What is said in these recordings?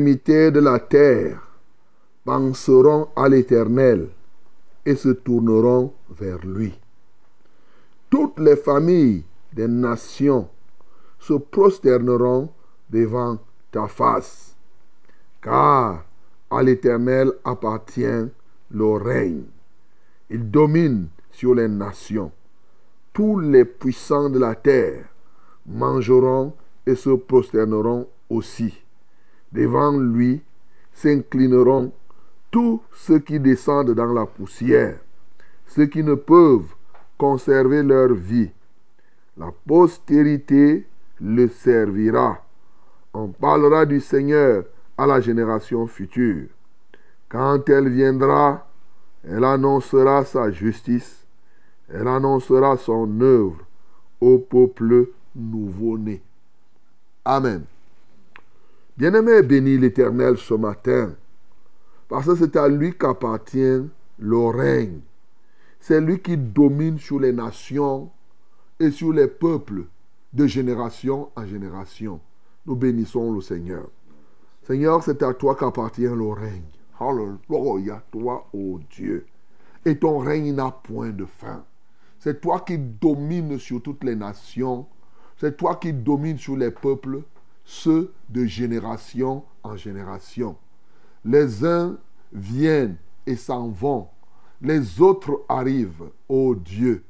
De la terre penseront à l'Éternel et se tourneront vers lui. Toutes les familles des nations se prosterneront devant ta face, car à l'Éternel appartient le règne. Il domine sur les nations. Tous les puissants de la terre mangeront et se prosterneront aussi. Devant lui s'inclineront tous ceux qui descendent dans la poussière, ceux qui ne peuvent conserver leur vie. La postérité le servira. On parlera du Seigneur à la génération future. Quand elle viendra, elle annoncera sa justice, elle annoncera son œuvre au peuple nouveau-né. Amen. Bien-aimé, bénis l'Éternel ce matin, parce que c'est à lui qu'appartient le règne. C'est lui qui domine sur les nations et sur les peuples de génération en génération. Nous bénissons le Seigneur. Seigneur, c'est à toi qu'appartient le règne. Alléluia, toi, ô Dieu. Et ton règne n'a point de fin. C'est toi qui domines sur toutes les nations. C'est toi qui domines sur les peuples, ceux de génération en génération. Les uns viennent et s'en vont. Les autres arrivent, ô Dieu.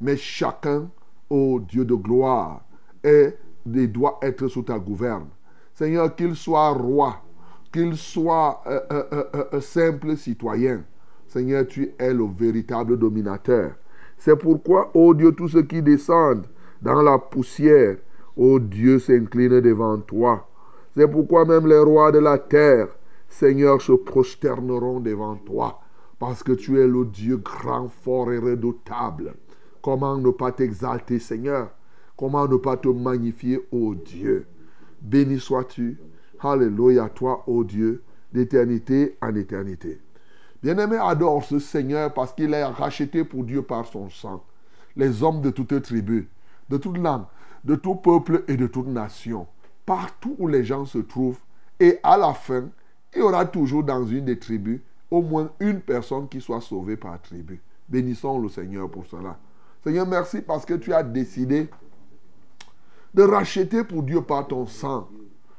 Mais chacun, ô Dieu de gloire, est, et doit être sous ta gouverne. Seigneur, qu'il soit roi, qu'il soit euh, euh, euh, euh, simple citoyen. Seigneur, tu es le véritable dominateur. C'est pourquoi, ô Dieu, tous ceux qui descendent dans la poussière, ô Dieu, s'inclinent devant toi. C'est pourquoi même les rois de la terre, Seigneur, se prosterneront devant toi. Parce que tu es le Dieu grand, fort et redoutable. Comment ne pas t'exalter, Seigneur? Comment ne pas te magnifier, ô Dieu? Béni sois-tu. Alléluia, toi, ô Dieu, d'éternité en éternité. Bien-aimé, adore ce Seigneur parce qu'il est racheté pour Dieu par son sang. Les hommes de toute tribu, de toute langue, de tout peuple et de toute nation. Partout où les gens se trouvent. Et à la fin, il y aura toujours dans une des tribus au moins une personne qui soit sauvée par tribu. Bénissons le Seigneur pour cela. Seigneur, merci parce que tu as décidé de racheter pour Dieu par ton sang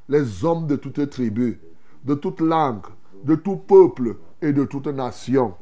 les hommes de toute tribu, de toute langue, de tout peuple et de toute nation.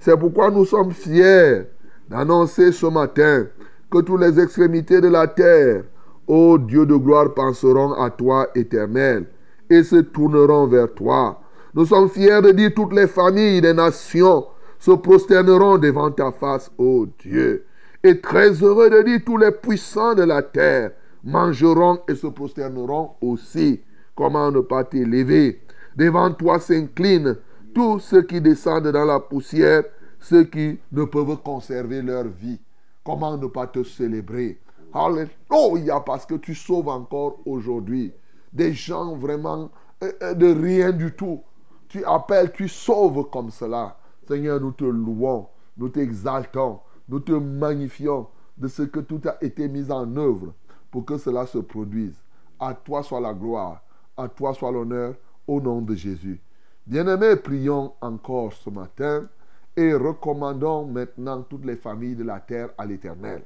C'est pourquoi nous sommes fiers d'annoncer ce matin que toutes les extrémités de la terre, ô Dieu de gloire, penseront à toi, éternel, et se tourneront vers toi. Nous sommes fiers de dire toutes les familles des nations se prosterneront devant ta face, ô Dieu. Et très heureux de dire tous les puissants de la terre mangeront et se prosterneront aussi. Comment ne pas t'élever Devant toi s'inclinent tous ceux qui descendent dans la poussière, ceux qui ne peuvent conserver leur vie. Comment ne pas te célébrer? Alléluia, parce que tu sauves encore aujourd'hui des gens vraiment euh, euh, de rien du tout. Tu appelles, tu sauves comme cela. Seigneur, nous te louons, nous t'exaltons, nous te magnifions de ce que tout a été mis en œuvre pour que cela se produise. À toi soit la gloire, à toi soit l'honneur, au nom de Jésus. Bien-aimés, prions encore ce matin et recommandons maintenant toutes les familles de la terre à l'Éternel.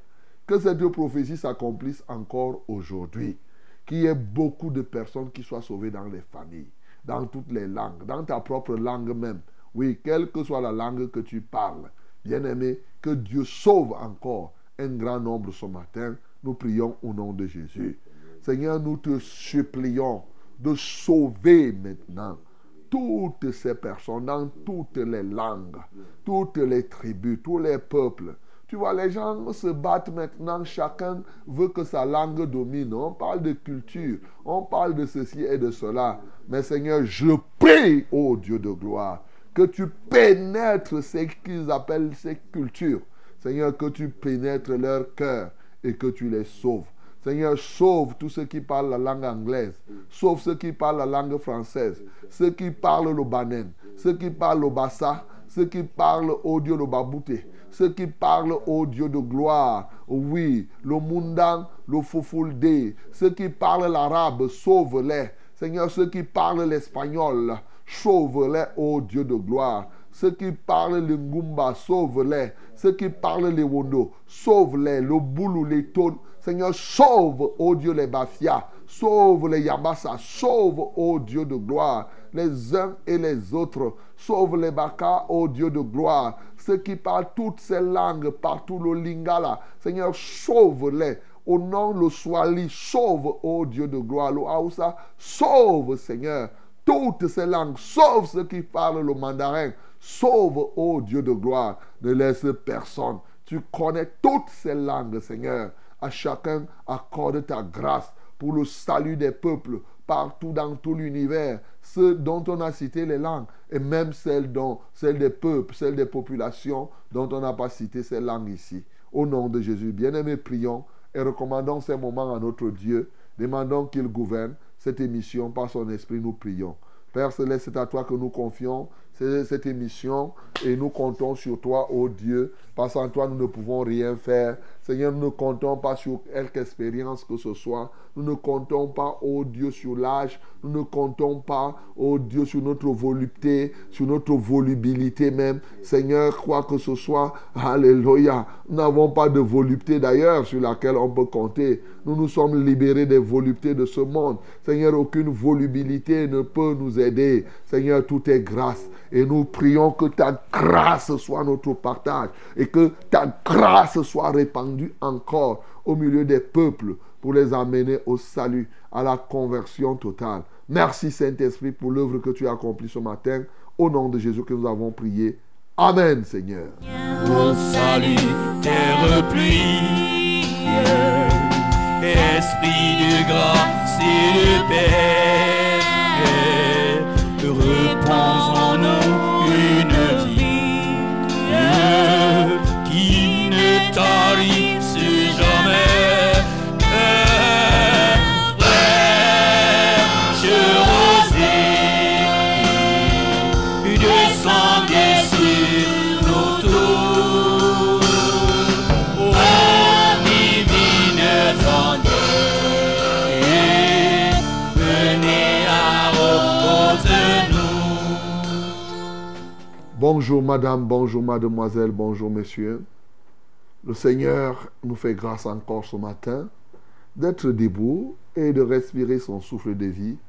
Que cette prophétie s'accomplisse encore aujourd'hui. Qu'il y ait beaucoup de personnes qui soient sauvées dans les familles, dans toutes les langues, dans ta propre langue même. Oui, quelle que soit la langue que tu parles. Bien-aimé, que Dieu sauve encore un grand nombre ce matin. Nous prions au nom de Jésus. Seigneur, nous te supplions de sauver maintenant toutes ces personnes dans toutes les langues, toutes les tribus, tous les peuples. Tu vois, les gens se battent maintenant, chacun veut que sa langue domine. On parle de culture, on parle de ceci et de cela. Mais Seigneur, je prie, ô Dieu de gloire, que tu pénètres ce qu'ils appellent ces cultures. Seigneur, que tu pénètres leur cœur et que tu les sauves. Seigneur, sauve tous ceux qui parlent la langue anglaise. Sauve ceux qui parlent la langue française. Ceux qui parlent le banen. Ceux qui parlent le bassa. Ceux qui parlent au Dieu le babouté. Ceux qui parlent au Dieu de gloire. Oui, le mundan, le fofulde. Ceux qui parlent l'arabe, sauve-les. Seigneur, ceux qui parlent l'espagnol, sauve-les, ô Dieu de gloire. Ceux qui parlent le ngumba, sauve-les. Ceux qui parlent le wondo, sauve-les. Le boulou, les tonnes. Seigneur, sauve, ô Dieu, les Bafia, sauve les Yabassa, sauve, ô Dieu de gloire, les uns et les autres. Sauve les Baka, ô Dieu de gloire. Ceux qui parlent toutes ces langues, partout le Lingala. Seigneur, sauve-les. Au nom le Swali, sauve, ô Dieu de gloire. Le Hausa, sauve, Seigneur. Toutes ces langues, sauve ceux qui parlent le mandarin. Sauve, ô Dieu de gloire. Ne laisse personne. Tu connais toutes ces langues, Seigneur à chacun accorde ta grâce pour le salut des peuples partout dans tout l'univers, ceux dont on a cité les langues, et même celles, dont, celles des peuples, celles des populations dont on n'a pas cité ces langues ici. Au nom de Jésus, bien-aimés, prions et recommandons ces moments à notre Dieu. Demandons qu'il gouverne cette émission par son esprit, nous prions. Père Céleste, c'est à toi que nous confions cette émission et nous comptons sur toi, ô Dieu, parce qu'en toi nous ne pouvons rien faire. Seigneur, nous ne comptons pas sur quelque expérience que ce soit. Nous ne comptons pas, ô Dieu, sur l'âge. Nous ne comptons pas, ô Dieu, sur notre volupté, sur notre volubilité même. Seigneur, quoi que ce soit, Alléluia. Nous n'avons pas de volupté d'ailleurs sur laquelle on peut compter. Nous nous sommes libérés des voluptés de ce monde. Seigneur, aucune volubilité ne peut nous aider. Seigneur, tout est grâce. Et nous prions que ta grâce soit notre partage et que ta grâce soit répandue encore au milieu des peuples pour les amener au salut, à la conversion totale. Merci Saint-Esprit pour l'œuvre que tu as accomplie ce matin. Au nom de Jésus que nous avons prié. Amen Seigneur. Salut, esprit de grâce et de paix, Bonjour madame, bonjour mademoiselle, bonjour messieurs. Le Seigneur nous fait grâce encore ce matin d'être debout et de respirer son souffle de vie.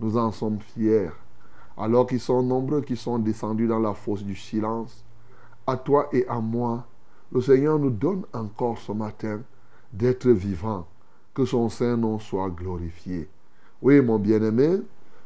Nous en sommes fiers. Alors qu'ils sont nombreux qui sont descendus dans la fosse du silence, à toi et à moi, le Seigneur nous donne encore ce matin d'être vivant. Que son Saint-Nom soit glorifié. Oui, mon bien-aimé,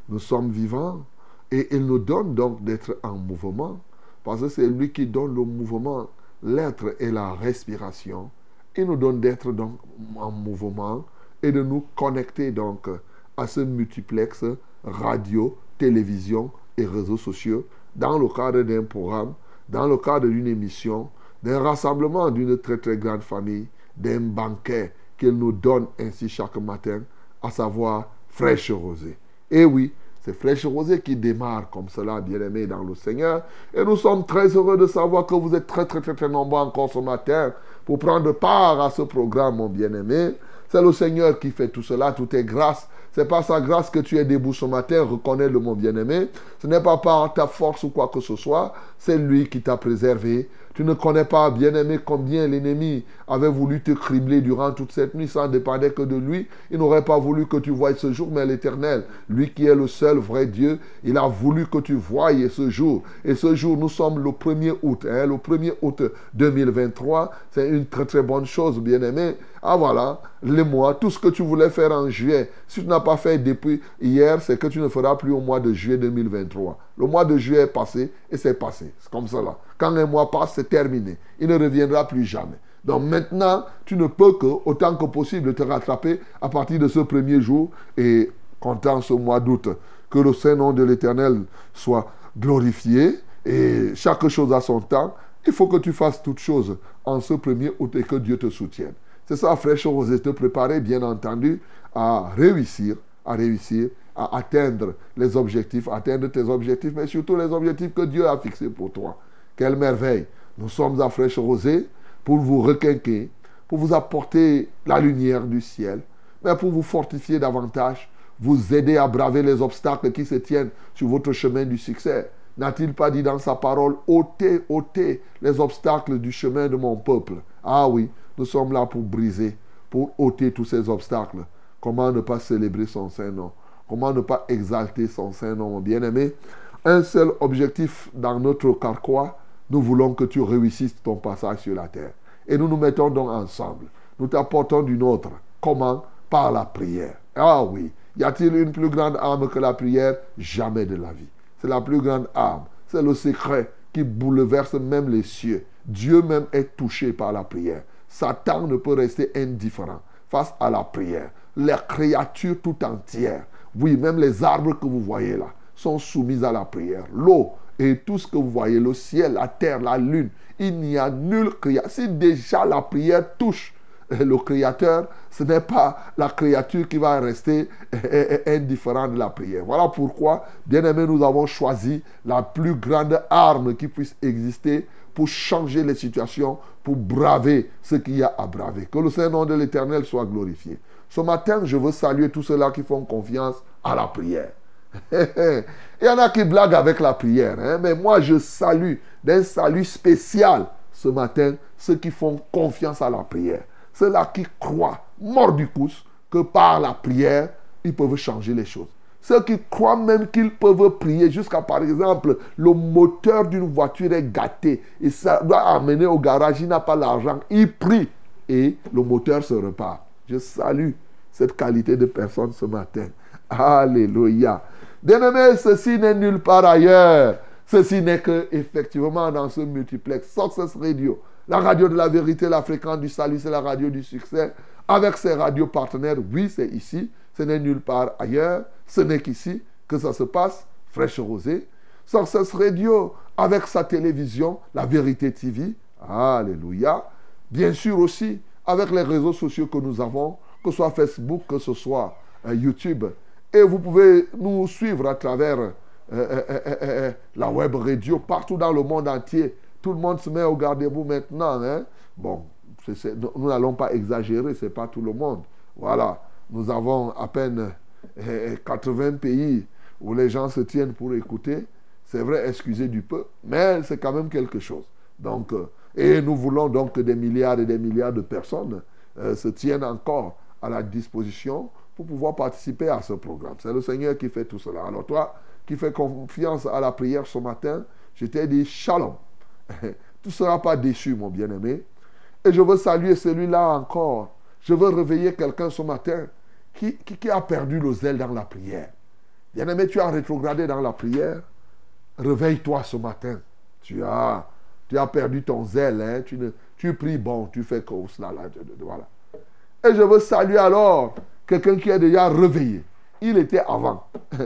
nous sommes vivants et il nous donne donc d'être en mouvement parce que c'est lui qui donne le mouvement, l'être et la respiration. Il nous donne d'être donc en mouvement et de nous connecter donc à ce multiplex radio, télévision et réseaux sociaux dans le cadre d'un programme, dans le cadre d'une émission, d'un rassemblement d'une très très grande famille, d'un banquet qu'il nous donne ainsi chaque matin, à savoir fraîche rosée. Et oui, c'est fraîche rosée qui démarre comme cela, bien aimé dans le Seigneur. Et nous sommes très heureux de savoir que vous êtes très très très très nombreux encore ce matin pour prendre part à ce programme, mon bien-aimé. C'est le Seigneur qui fait tout cela, tout est grâce. C'est par sa grâce que tu es debout ce matin, reconnais-le mon bien-aimé. Ce n'est pas par ta force ou quoi que ce soit, c'est lui qui t'a préservé. Tu ne connais pas, bien-aimé, combien l'ennemi avait voulu te cribler durant toute cette nuit. Ça ne dépendait que de lui. Il n'aurait pas voulu que tu voies ce jour, mais l'Éternel, lui qui est le seul vrai Dieu, il a voulu que tu voyes ce jour. Et ce jour, nous sommes le 1er août. Hein, le 1er août 2023. C'est une très très bonne chose, bien-aimé. Ah voilà, les mois, tout ce que tu voulais faire en juillet, si tu n'as pas fait depuis hier, c'est que tu ne feras plus au mois de juillet 2023. Le mois de juillet est passé et c'est passé. C'est comme cela. Quand un mois passe, c'est terminé. Il ne reviendra plus jamais. Donc maintenant, tu ne peux que, autant que possible, te rattraper à partir de ce premier jour et comptant ce mois d'août. Que le Saint-Nom de l'Éternel soit glorifié et chaque chose a son temps. Il faut que tu fasses toutes choses en ce premier août et que Dieu te soutienne. C'est ça, frère chose, te préparer, bien entendu, à réussir, à réussir, à atteindre les objectifs, atteindre tes objectifs, mais surtout les objectifs que Dieu a fixés pour toi. Quelle merveille. Nous sommes à Fraîche Rosée pour vous requinquer, pour vous apporter la lumière du ciel, mais pour vous fortifier davantage, vous aider à braver les obstacles qui se tiennent sur votre chemin du succès. N'a-t-il pas dit dans sa parole, ôtez, ôtez les obstacles du chemin de mon peuple? Ah oui, nous sommes là pour briser, pour ôter tous ces obstacles. Comment ne pas célébrer son Saint-Nom? Comment ne pas exalter son Saint-Nom, mon bien-aimé? Un seul objectif dans notre carquois, nous voulons que tu réussisses ton passage sur la terre. Et nous nous mettons donc ensemble. Nous t'apportons d'une autre. Comment? Par la prière. Ah oui. Y a-t-il une plus grande arme que la prière? Jamais de la vie. C'est la plus grande arme. C'est le secret qui bouleverse même les cieux. Dieu même est touché par la prière. Satan ne peut rester indifférent face à la prière. Les créatures tout entières, oui, même les arbres que vous voyez là, sont soumises à la prière. L'eau et tout ce que vous voyez, le ciel, la terre, la lune, il n'y a nul créature. Si déjà la prière touche le Créateur, ce n'est pas la créature qui va rester indifférente de la prière. Voilà pourquoi, bien aimé, nous avons choisi la plus grande arme qui puisse exister pour changer les situations, pour braver ce qu'il y a à braver. Que le Saint-Nom de l'Éternel soit glorifié. Ce matin, je veux saluer tous ceux-là qui font confiance à la prière. Il y en a qui blaguent avec la prière, hein, mais moi je salue d'un salut spécial ce matin ceux qui font confiance à la prière. Ceux-là qui croient, mort du pouce, que par la prière, ils peuvent changer les choses. Ceux qui croient même qu'ils peuvent prier jusqu'à, par exemple, le moteur d'une voiture est gâté et ça doit amener au garage, il n'a pas l'argent, il prie et le moteur se repart. Je salue cette qualité de personne ce matin. Alléluia. Bien-aimé, ceci n'est nulle part ailleurs. Ceci n'est que effectivement dans ce multiplex Success Radio, la radio de la vérité, la fréquence du salut, c'est la radio du succès. Avec ses radios partenaires, oui, c'est ici. Ce n'est nulle part ailleurs. Ce n'est qu'ici que ça se passe. Fraîche rosée. Success Radio, avec sa télévision, la vérité TV. Alléluia. Bien sûr aussi, avec les réseaux sociaux que nous avons, que ce soit Facebook, que ce soit euh, YouTube. Et vous pouvez nous suivre à travers euh, euh, la web radio partout dans le monde entier. Tout le monde se met au gardez-vous maintenant. Hein? Bon, nous n'allons pas exagérer, ce n'est pas tout le monde. Voilà, nous avons à peine 80 pays où les gens se tiennent pour écouter. C'est vrai, excusez du peu, mais c'est quand même quelque chose. Donc, et nous voulons donc que des milliards et des milliards de personnes se tiennent encore à la disposition pour pouvoir participer à ce programme. C'est le Seigneur qui fait tout cela. Alors toi, qui fais confiance à la prière ce matin, je t'ai dit shalom. tu ne seras pas déçu, mon bien-aimé. Et je veux saluer celui-là encore je veux réveiller quelqu'un ce matin qui, a perdu le zèle dans la prière? Bien-aimé, tu as rétrogradé dans la prière. Réveille-toi ce matin. Tu as, tu as perdu ton zèle. Hein? Tu, ne, tu pries bon, tu fais comme cela. Là, voilà. Et je veux saluer alors quelqu'un qui est déjà réveillé. Il était avant.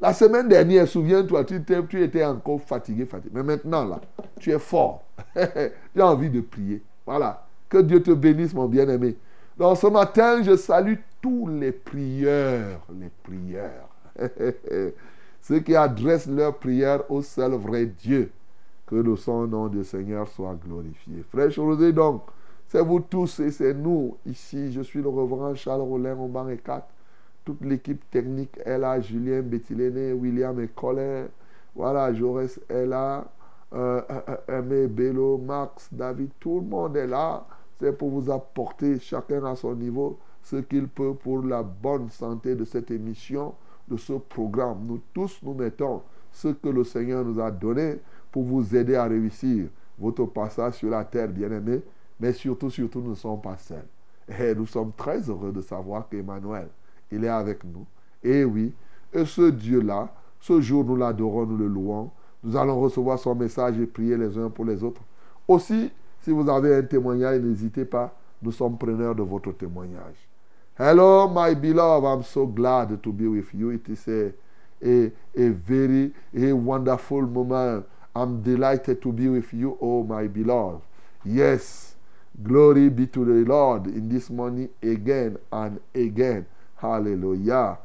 La semaine dernière, souviens-toi, tu, étais- tu étais encore fatigué, fatigué. Mais maintenant, là, tu es fort. tu as envie de prier. Voilà. Que Dieu te bénisse, mon bien-aimé. Donc ce matin, je salue tous les prieurs. Les prieurs. Ceux qui adressent leurs prières au seul vrai Dieu. Que le son nom du Seigneur soit glorifié. Frère José, donc, c'est vous tous et c'est nous ici. Je suis le reverend Charles Rollin, au banc et 4. Toute l'équipe technique est là. Julien Bettiléné, William et Colin. Voilà, Jaurès est là. Euh, euh, Aimé, Bello, Max, David, tout le monde est là. C'est pour vous apporter, chacun à son niveau, ce qu'il peut pour la bonne santé de cette émission, de ce programme. Nous tous, nous mettons ce que le Seigneur nous a donné pour vous aider à réussir votre passage sur la terre, bien-aimé. Mais surtout, surtout, nous ne sommes pas seuls. Et nous sommes très heureux de savoir qu'Emmanuel, il est avec nous. Et oui, et ce Dieu-là, ce jour, nous l'adorons, nous le louons. Nous allons recevoir son message et prier les uns pour les autres. Aussi, si vous avez un témoignage, n'hésitez pas. Nous sommes preneurs de votre témoignage. Hello, my beloved. I'm so glad to be with you. It is a, a, a very a wonderful moment. I'm delighted to be with you, oh my beloved. Yes, glory be to the Lord in this morning again and again. Hallelujah.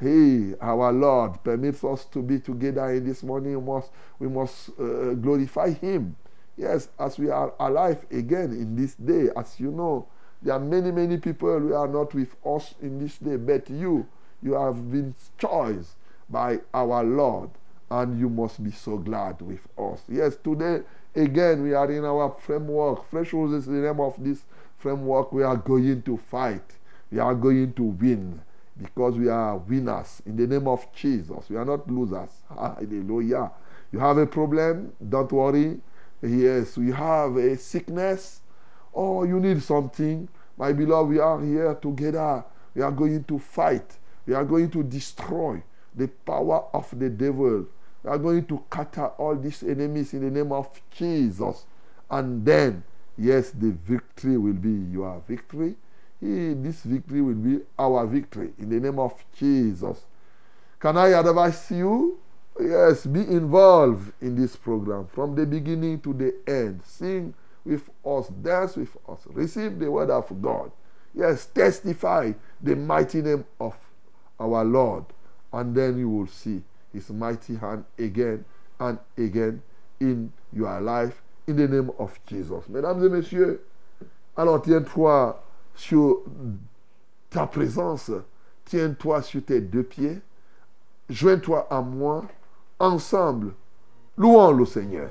Hey, our Lord permits us to be together in this morning. We must, we must uh, glorify Him. Yes, as we are alive again in this day, as you know, there are many, many people who are not with us in this day, but you, you have been chosen by our Lord, and you must be so glad with us. Yes, today again we are in our framework. Fresh Roses is the name of this framework. We are going to fight. We are going to win because we are winners in the name of Jesus. We are not losers. Hallelujah. You have a problem? Don't worry. Yes, we have a sickness. Oh, you need something. My beloved, we are here together. We are going to fight. We are going to destroy the power of the devil. We are going to out all these enemies in the name of Jesus. And then, yes, the victory will be your victory. This victory will be our victory in the name of Jesus. Can I advise you? Yes, be involved in this program from the beginning to the end. Sing with us, dance with us, receive the word of God. Yes, testify the mighty name of our Lord, and then you will see His mighty hand again and again in your life in the name of Jesus. Mesdames et messieurs, alors tiens-toi sur ta présence, tiens-toi sur tes deux pieds, joins-toi à moi, ensemble, louons le Seigneur.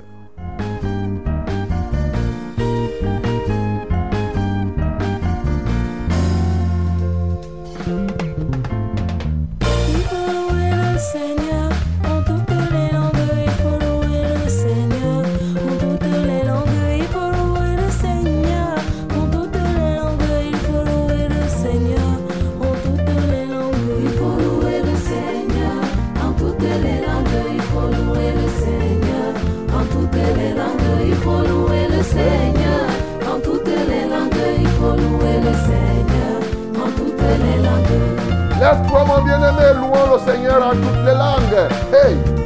Langues. Lève-toi, mon bien-aimé, louons le Seigneur en toutes les langues. Hey!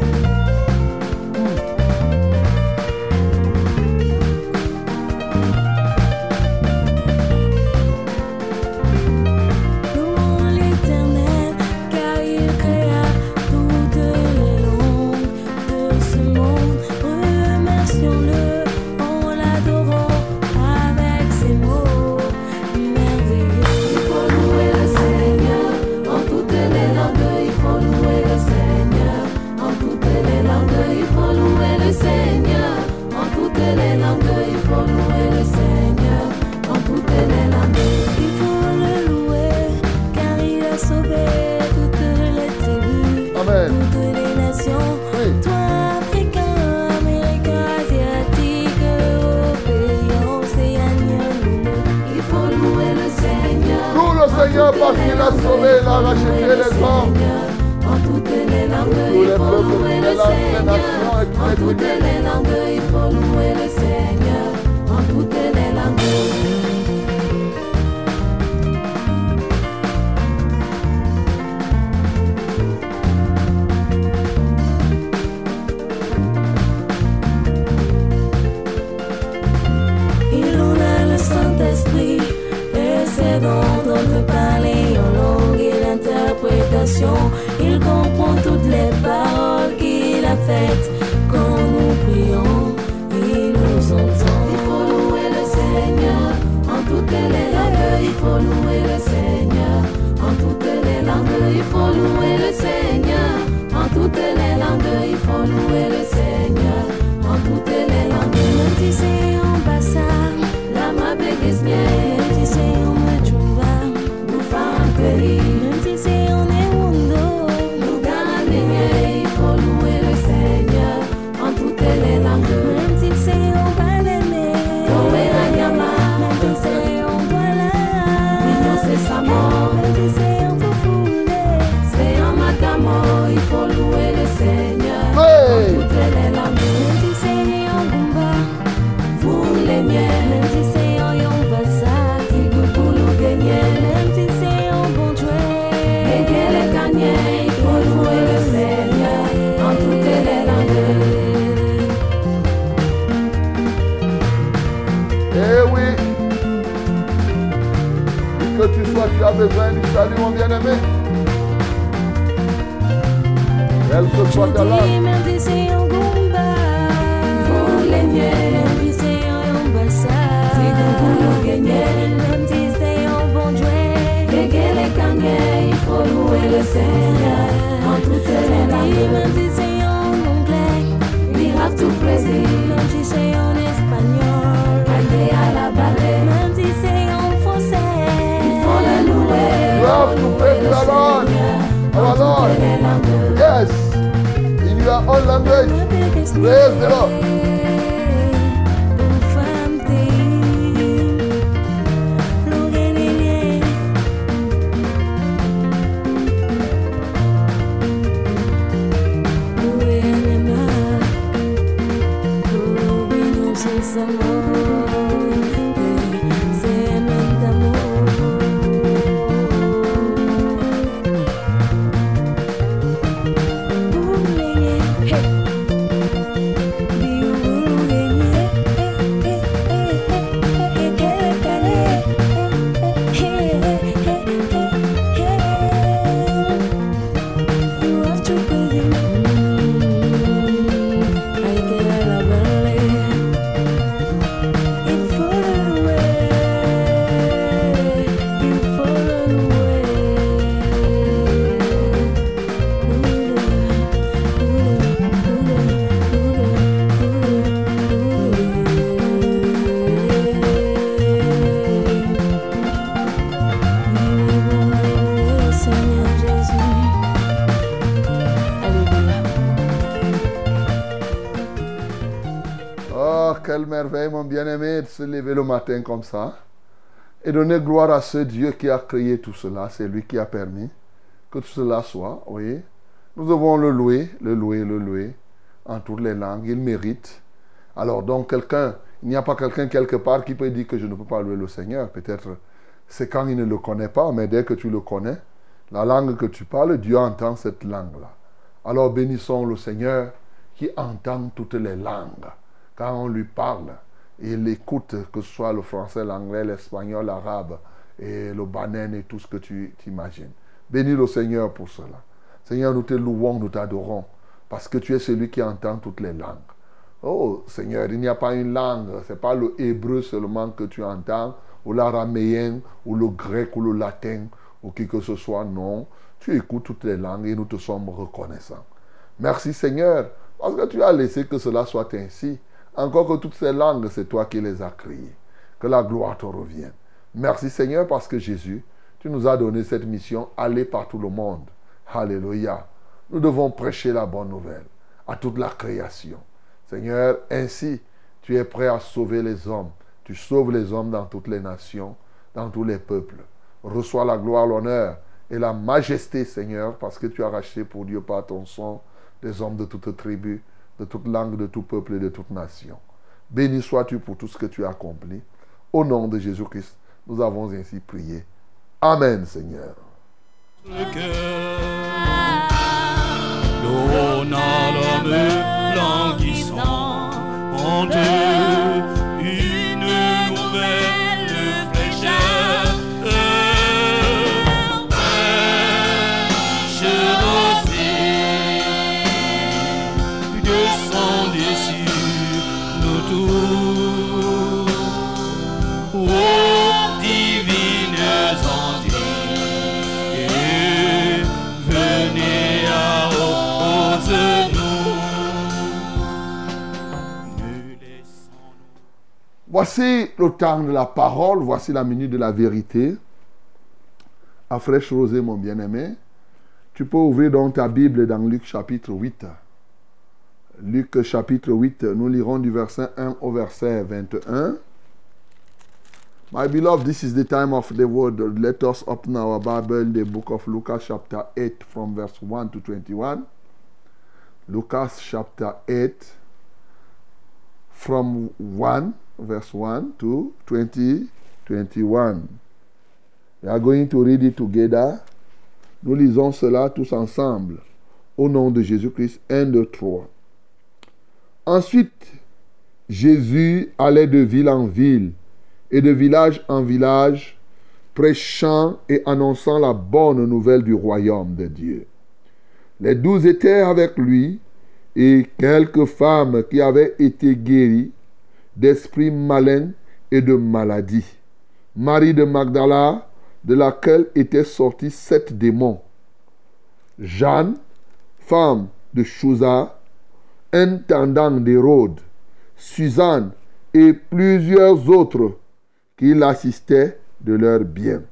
Seigneur, parce qu'il a sauvé, il a racheté les hommes. Toutes les langues, il faut louer le Seigneur. En toutes les langues, il faut louer le lever le matin comme ça et donner gloire à ce Dieu qui a créé tout cela. C'est lui qui a permis que tout cela soit. Oui. Nous devons le louer, le louer, le louer en toutes les langues. Il mérite. Alors, donc, quelqu'un, il n'y a pas quelqu'un quelque part qui peut dire que je ne peux pas louer le Seigneur. Peut-être c'est quand il ne le connaît pas, mais dès que tu le connais, la langue que tu parles, Dieu entend cette langue-là. Alors bénissons le Seigneur qui entend toutes les langues. Quand on lui parle, il écoute, que ce soit le français, l'anglais, l'espagnol, l'arabe, et le banane et tout ce que tu t'imagines. Bénis le Seigneur pour cela. Seigneur, nous te louons, nous t'adorons, parce que tu es celui qui entend toutes les langues. Oh Seigneur, il n'y a pas une langue, ce n'est pas le hébreu seulement que tu entends, ou l'araméen, ou le grec, ou le latin, ou qui que ce soit, non. Tu écoutes toutes les langues et nous te sommes reconnaissants. Merci Seigneur, parce que tu as laissé que cela soit ainsi. Encore que toutes ces langues, c'est toi qui les as créées. Que la gloire te revienne. Merci Seigneur, parce que Jésus, tu nous as donné cette mission, aller par tout le monde. Alléluia. Nous devons prêcher la bonne nouvelle à toute la création. Seigneur, ainsi, tu es prêt à sauver les hommes. Tu sauves les hommes dans toutes les nations, dans tous les peuples. Reçois la gloire, l'honneur et la majesté, Seigneur, parce que tu as racheté pour Dieu par ton sang des hommes de toute tribu, de toute langue, de tout peuple et de toute nation. Béni sois-tu pour tout ce que tu as accompli. Au nom de Jésus-Christ, nous avons ainsi prié. Amen, Seigneur. le cœur. Voici le temps de la parole, voici la minute de la vérité. À fraîche rosée, mon bien-aimé, tu peux ouvrir donc ta Bible dans Luc chapitre 8. Luc chapitre 8, nous lirons du verset 1 au verset 21. My beloved, this is the time of the word. Let us open our Bible, the book of Lucas chapter 8 from verse 1 to 21. Lucas chapter 8 from 1 verse 1 to 20 21. We are going to read it together. Nous lisons cela tous ensemble. Au nom de Jésus-Christ. 1, 2, 3. Ensuite, Jésus allait de ville en ville et de village en village, prêchant et annonçant la bonne nouvelle du royaume de Dieu. Les douze étaient avec lui et quelques femmes qui avaient été guéries d'esprits malins et de maladies. Marie de Magdala, de laquelle étaient sortis sept démons. Jeanne, femme de Chouza, intendant d'Hérode, Suzanne et plusieurs autres qui l'assistaient de leurs biens.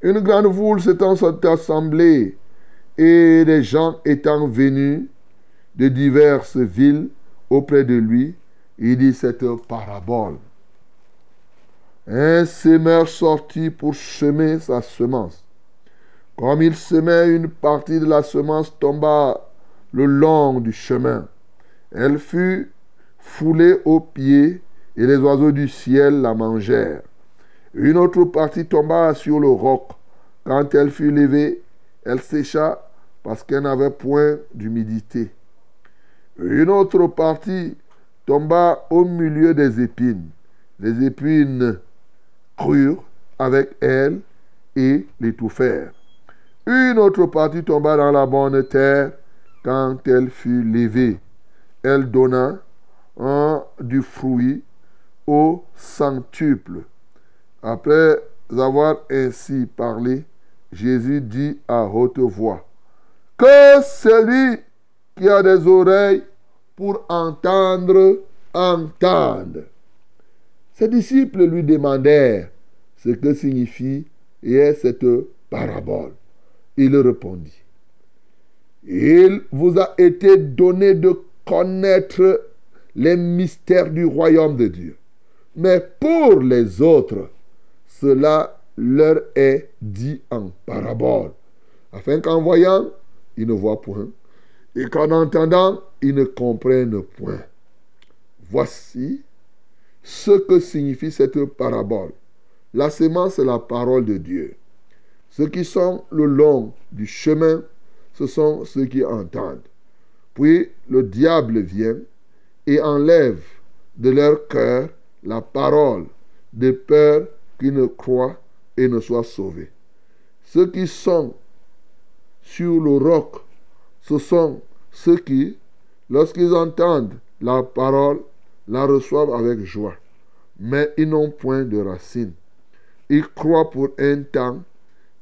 Une grande foule s'étant assemblée et des gens étant venus de diverses villes auprès de lui, il dit cette parabole. Un semeur sortit pour semer sa semence. Comme il semait, une partie de la semence tomba le long du chemin. Elle fut foulée aux pieds et les oiseaux du ciel la mangèrent. Une autre partie tomba sur le roc. Quand elle fut levée, elle sécha parce qu'elle n'avait point d'humidité. Une autre partie tomba au milieu des épines. Les épines crurent avec elle et l'étouffèrent. Une autre partie tomba dans la bonne terre quand elle fut levée. Elle donna un du fruit au centuple. Après avoir ainsi parlé, Jésus dit à haute voix, Que celui qui a des oreilles pour entendre, entende. Ses disciples lui demandèrent ce que signifie et cette parabole. Il répondit, Il vous a été donné de connaître les mystères du royaume de Dieu. Mais pour les autres, cela leur est dit en parabole, afin qu'en voyant, ils ne voient point, et qu'en entendant, ils ne comprennent point. Voici ce que signifie cette parabole. La sémence est la parole de Dieu. Ceux qui sont le long du chemin, ce sont ceux qui entendent. Puis le diable vient et enlève de leur cœur la parole, de peur qu'ils ne croient et ne soient sauvés. Ceux qui sont sur le roc, ce sont ceux qui, lorsqu'ils entendent la parole, la reçoivent avec joie. Mais ils n'ont point de racines. Ils croient pour un temps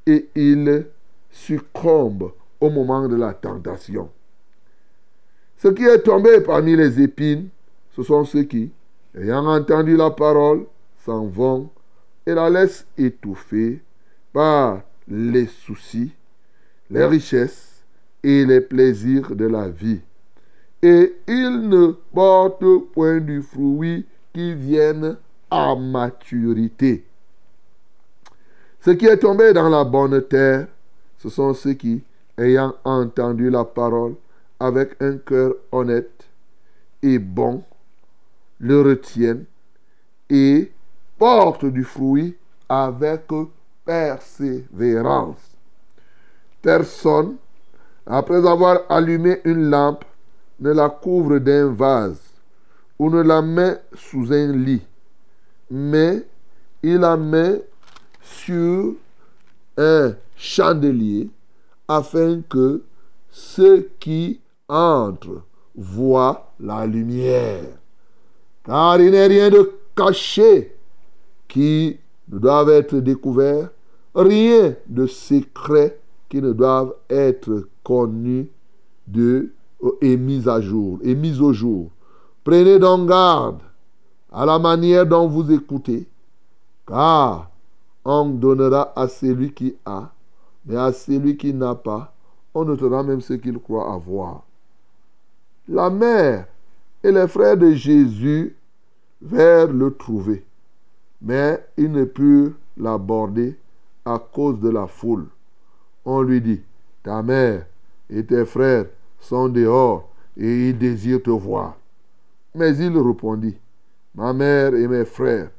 et ils succombent au moment de la tentation. Ce qui est tombé parmi les épines, ce sont ceux qui, ayant entendu la parole, s'en vont et la laissent étouffer par les soucis, les richesses et les plaisirs de la vie. Et ils ne portent point du fruit qui vienne à maturité. Ce qui est tombé dans la bonne terre, ce sont ceux qui, ayant entendu la parole avec un cœur honnête et bon, le retiennent et portent du fruit avec persévérance. Personne, après avoir allumé une lampe, ne la couvre d'un vase ou ne la met sous un lit, mais il la met sur un chandelier afin que ceux qui entrent voient la lumière. Car il n'est rien de caché qui ne doivent être découverts, rien de secret qui ne doivent être connus de, et mis à jour, et au jour. Prenez donc garde à la manière dont vous écoutez, car on donnera à celui qui a, mais à celui qui n'a pas, on notera même ce qu'il croit avoir. La mère et les frères de Jésus vinrent le trouver, mais ils ne purent l'aborder à cause de la foule. On lui dit, ta mère et tes frères sont dehors et ils désirent te voir. Mais il répondit, ma mère et mes frères,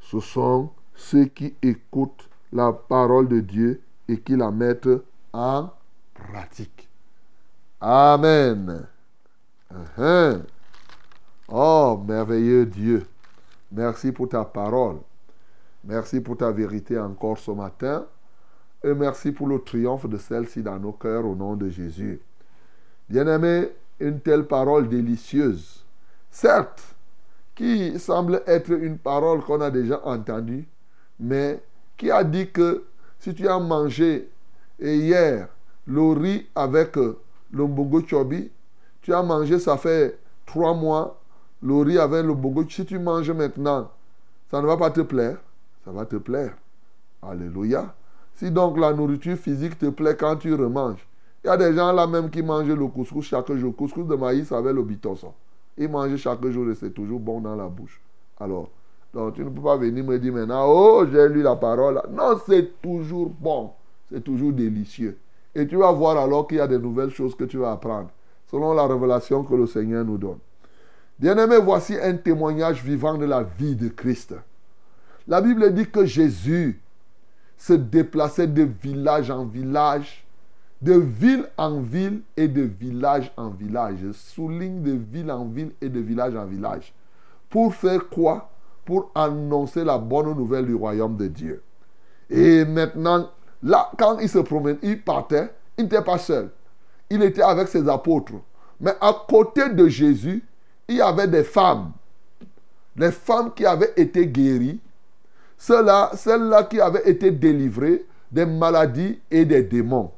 ce sont ceux qui écoutent la parole de Dieu et qui la mettent en pratique. Amen. Uhum. Oh, merveilleux Dieu. Merci pour ta parole. Merci pour ta vérité encore ce matin. Et merci pour le triomphe de celle-ci dans nos cœurs au nom de Jésus. Bien-aimé, une telle parole délicieuse, certes, qui semble être une parole qu'on a déjà entendue, mais qui a dit que si tu as mangé hier le riz avec le mbongo chobi, tu as mangé, ça fait trois mois, le riz avec le bongo. Si tu manges maintenant, ça ne va pas te plaire. Ça va te plaire. Alléluia. Si donc la nourriture physique te plaît quand tu remanges, il y a des gens là même qui mangent le couscous chaque jour. Couscous de maïs avec le bitonson. Ils mangent chaque jour et c'est toujours bon dans la bouche. Alors, donc tu ne peux pas venir me dire maintenant, oh, j'ai lu la parole. Non, c'est toujours bon. C'est toujours délicieux. Et tu vas voir alors qu'il y a de nouvelles choses que tu vas apprendre selon la révélation que le Seigneur nous donne. Bien-aimés, voici un témoignage vivant de la vie de Christ. La Bible dit que Jésus se déplaçait de village en village, de ville en ville et de village en village. Je souligne de ville en ville et de village en village. Pour faire quoi? Pour annoncer la bonne nouvelle du royaume de Dieu. Et maintenant, là, quand il se promène, il partait, il n'était pas seul il était avec ses apôtres. Mais à côté de Jésus, il y avait des femmes. Les femmes qui avaient été guéries. Celles-là, celles-là qui avaient été délivrées des maladies et des démons.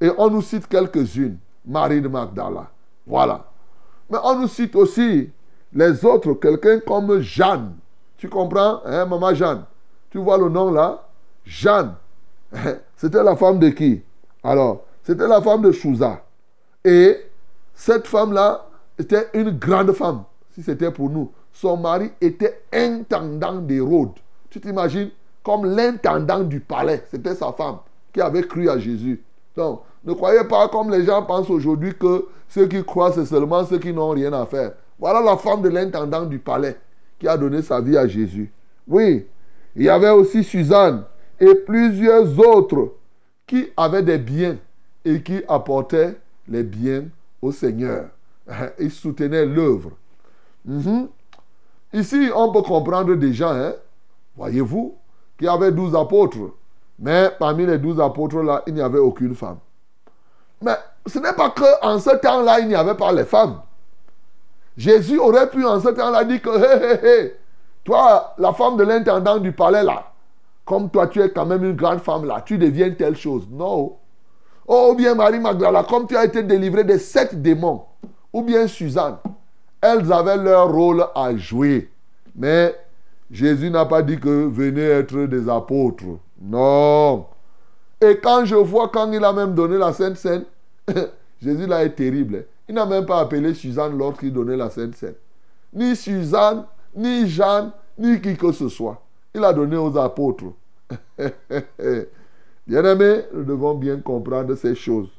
Et on nous cite quelques-unes. Marie de Magdala. Voilà. Mais on nous cite aussi les autres, quelqu'un comme Jeanne. Tu comprends, hein, maman Jeanne? Tu vois le nom là? Jeanne. C'était la femme de qui? Alors, c'était la femme de Chouza. Et cette femme-là était une grande femme, si c'était pour nous. Son mari était intendant d'Hérode. Tu t'imagines Comme l'intendant du palais. C'était sa femme qui avait cru à Jésus. Donc, ne croyez pas comme les gens pensent aujourd'hui que ceux qui croient, c'est seulement ceux qui n'ont rien à faire. Voilà la femme de l'intendant du palais qui a donné sa vie à Jésus. Oui, il y avait aussi Suzanne et plusieurs autres qui avaient des biens et qui apportaient les biens au Seigneur. Ils soutenaient l'œuvre. Mhm. Ici, on peut comprendre déjà, hein, voyez-vous, qu'il y avait douze apôtres. Mais parmi les douze apôtres-là, il n'y avait aucune femme. Mais ce n'est pas qu'en ce temps-là, il n'y avait pas les femmes. Jésus aurait pu en ce temps-là dire que, hé, hé, hé, toi, la femme de l'intendant du palais là, comme toi, tu es quand même une grande femme là, tu deviens telle chose. Non. Oh, ou bien Marie Magdala, comme tu as été délivré de sept démons, ou bien Suzanne, elles avaient leur rôle à jouer. Mais Jésus n'a pas dit que venez être des apôtres. Non. Et quand je vois, quand il a même donné la Sainte Seine, Jésus là est terrible. Il n'a même pas appelé Suzanne lorsqu'il donnait la Sainte Seine. Ni Suzanne, ni Jeanne, ni qui que ce soit. Il a donné aux apôtres. Bien-aimés, nous devons bien comprendre ces choses.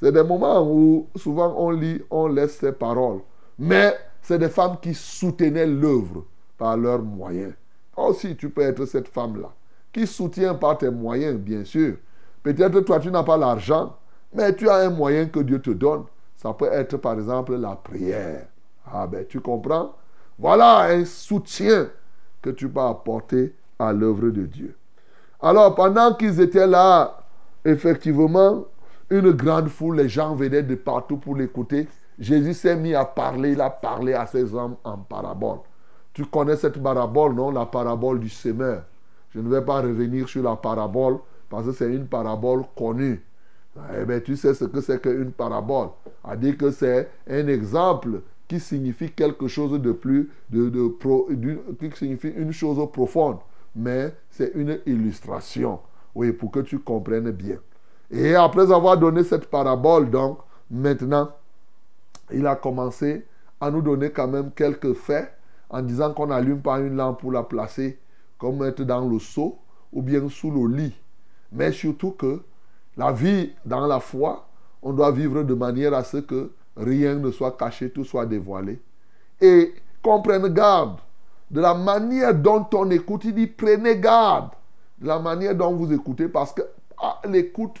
C'est des moments où souvent on lit, on laisse ces paroles. Mais c'est des femmes qui soutenaient l'œuvre par leurs moyens. Aussi, tu peux être cette femme-là, qui soutient par tes moyens, bien sûr. Peut-être toi, tu n'as pas l'argent, mais tu as un moyen que Dieu te donne. Ça peut être, par exemple, la prière. Ah ben, tu comprends? Voilà un soutien que tu peux apporter à l'œuvre de Dieu. Alors, pendant qu'ils étaient là, effectivement, une grande foule, les gens venaient de partout pour l'écouter. Jésus s'est mis à parler, il a parlé à ces hommes en parabole. Tu connais cette parabole, non? La parabole du semeur. Je ne vais pas revenir sur la parabole parce que c'est une parabole connue. Eh bien, tu sais ce que c'est qu'une parabole. A dit que c'est un exemple qui signifie quelque chose de plus, de, qui signifie une chose profonde. Mais c'est une illustration. Oui, pour que tu comprennes bien. Et après avoir donné cette parabole, donc, maintenant, il a commencé à nous donner quand même quelques faits en disant qu'on n'allume pas une lampe pour la placer comme mettre dans le seau ou bien sous le lit. Mais surtout que la vie dans la foi, on doit vivre de manière à ce que rien ne soit caché, tout soit dévoilé. Et qu'on prenne garde de la manière dont on écoute. Il dit prenez garde de la manière dont vous écoutez parce que à l'écoute,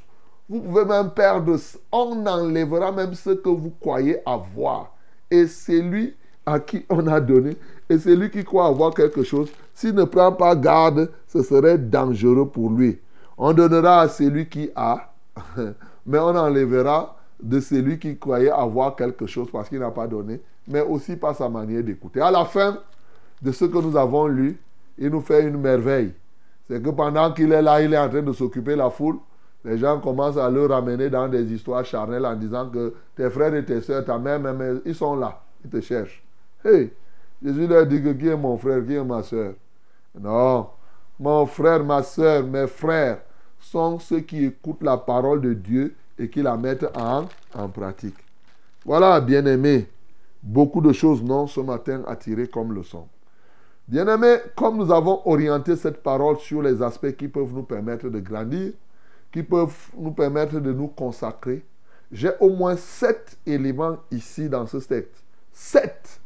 vous pouvez même perdre. On enlèvera même ce que vous croyez avoir. Et c'est lui à qui on a donné. Et c'est lui qui croit avoir quelque chose. S'il ne prend pas garde, ce serait dangereux pour lui. On donnera à celui qui a, mais on enlèvera de celui qui croyait avoir quelque chose parce qu'il n'a pas donné, mais aussi par sa manière d'écouter. À la fin de ce que nous avons lu, il nous fait une merveille. C'est que pendant qu'il est là, il est en train de s'occuper la foule. Les gens commencent à le ramener dans des histoires charnelles en disant que tes frères et tes soeurs, ta mère, même, ils sont là. Ils te cherchent. Hey, Jésus leur dit que qui est mon frère, qui est ma soeur? Non. Mon frère, ma soeur, mes frères sont ceux qui écoutent la parole de Dieu et qui la mettent en, pratique. Voilà, bien-aimés, beaucoup de choses, non, ce matin attirées comme leçon. Bien-aimés, comme nous avons orienté cette parole sur les aspects qui peuvent nous permettre de grandir, qui peuvent nous permettre de nous consacrer, j'ai au moins sept éléments ici dans ce texte. Sept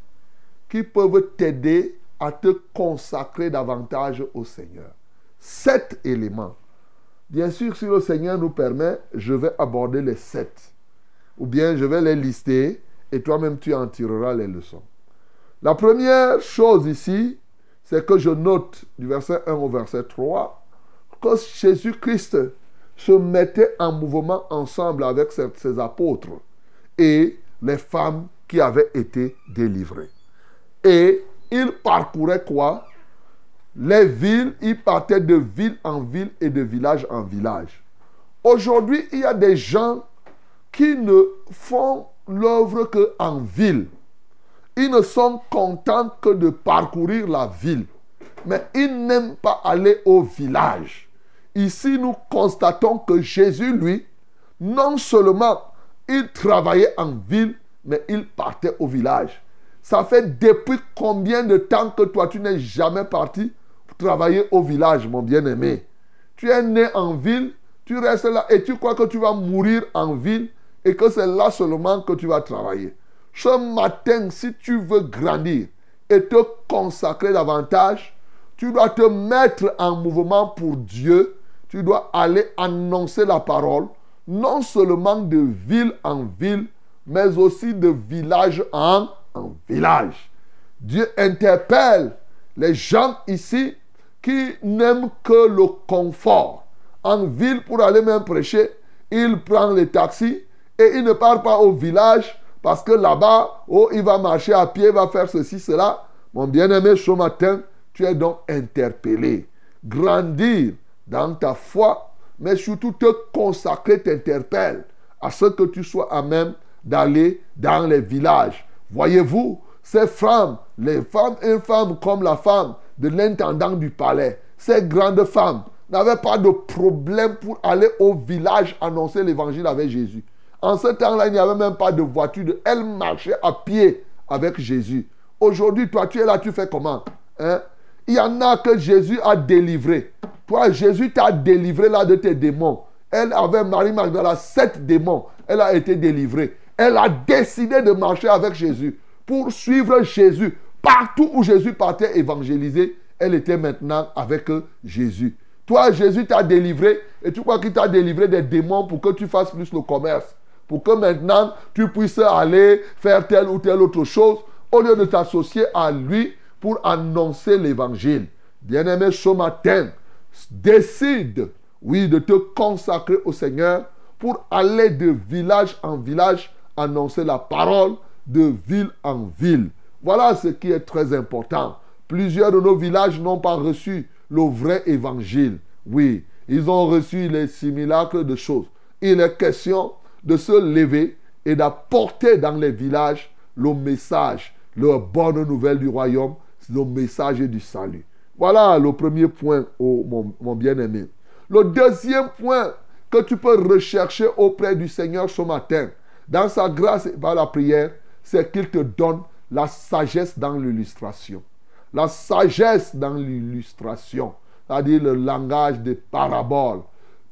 qui peuvent t'aider à te consacrer davantage au Seigneur. Sept éléments. Bien sûr, si le Seigneur nous permet, je vais aborder les sept. Ou bien je vais les lister et toi-même tu en tireras les leçons. La première chose ici, c'est que je note du verset 1 au verset 3 que Jésus-Christ se mettait en mouvement ensemble avec ses, apôtres et les femmes qui avaient été délivrées. Et il parcourait quoi? Les villes, il partait de ville en ville et de village en village. Aujourd'hui, il y a des gens qui ne font l'œuvre qu'en ville. Ils ne sont contents que de parcourir la ville. Mais ils n'aiment pas aller au village. Ici, nous constatons que Jésus, lui, non seulement il travaillait en ville, mais il partait au village. Ça fait depuis combien de temps que toi, tu n'es jamais parti travailler au village, mon bien-aimé? Tu es né en ville, tu restes là et tu crois que tu vas mourir en ville et que c'est là seulement que tu vas travailler. Ce matin, si tu veux grandir et te consacrer davantage, tu dois te mettre en mouvement pour Dieu. Tu dois aller annoncer la parole, non seulement de ville en ville, mais aussi de village en, village. Dieu interpelle les gens ici qui n'aiment que le confort. En ville, pour aller même prêcher, il prend les taxis et il ne part pas au village parce que là-bas, oh, il va marcher à pied, il va faire ceci, cela. Mon bien-aimé, ce matin, tu es donc interpellé. Grandir dans ta foi, mais surtout te consacrer t'interpelle à ce que tu sois à même d'aller dans les villages. Voyez-vous, ces femmes, les femmes, une femme comme la femme de l'intendant du palais, ces grandes femmes n'avaient pas de problème pour aller au village annoncer l'évangile avec Jésus. En ce temps-là, il n'y avait même pas de voiture. De... Elle marchait à pied avec Jésus. Aujourd'hui, toi, tu es là, tu fais comment hein? Il y en a que Jésus a délivré. Toi, Jésus t'a délivré là de tes démons. Elle avait Marie Magdala sept démons. Elle a été délivrée. Elle a décidé de marcher avec Jésus pour suivre Jésus. Partout où Jésus partait évangéliser, elle était maintenant avec Jésus. Toi, Jésus t'a délivré et tu crois qu'il t'a délivré des démons pour que tu fasses plus le commerce. Pour que maintenant tu puisses aller faire telle ou telle autre chose au lieu de t'associer à lui pour annoncer l'évangile. Bien-aimé, ce matin, décide, oui, de te consacrer au Seigneur pour aller de village en village annoncer la parole de ville en ville. Voilà ce qui est très important. Plusieurs de nos villages n'ont pas reçu le vrai évangile. Oui, ils ont reçu les simulacres de choses. Il est question de se lever et d'apporter dans les villages le message, la bonne nouvelle du royaume, le message du salut. Voilà le premier point, mon, mon bien-aimé. Le deuxième point que tu peux rechercher auprès du Seigneur ce matin, dans sa grâce et par la prière, c'est qu'il te donne la sagesse dans l'illustration. La sagesse dans l'illustration, c'est-à-dire le langage des paraboles.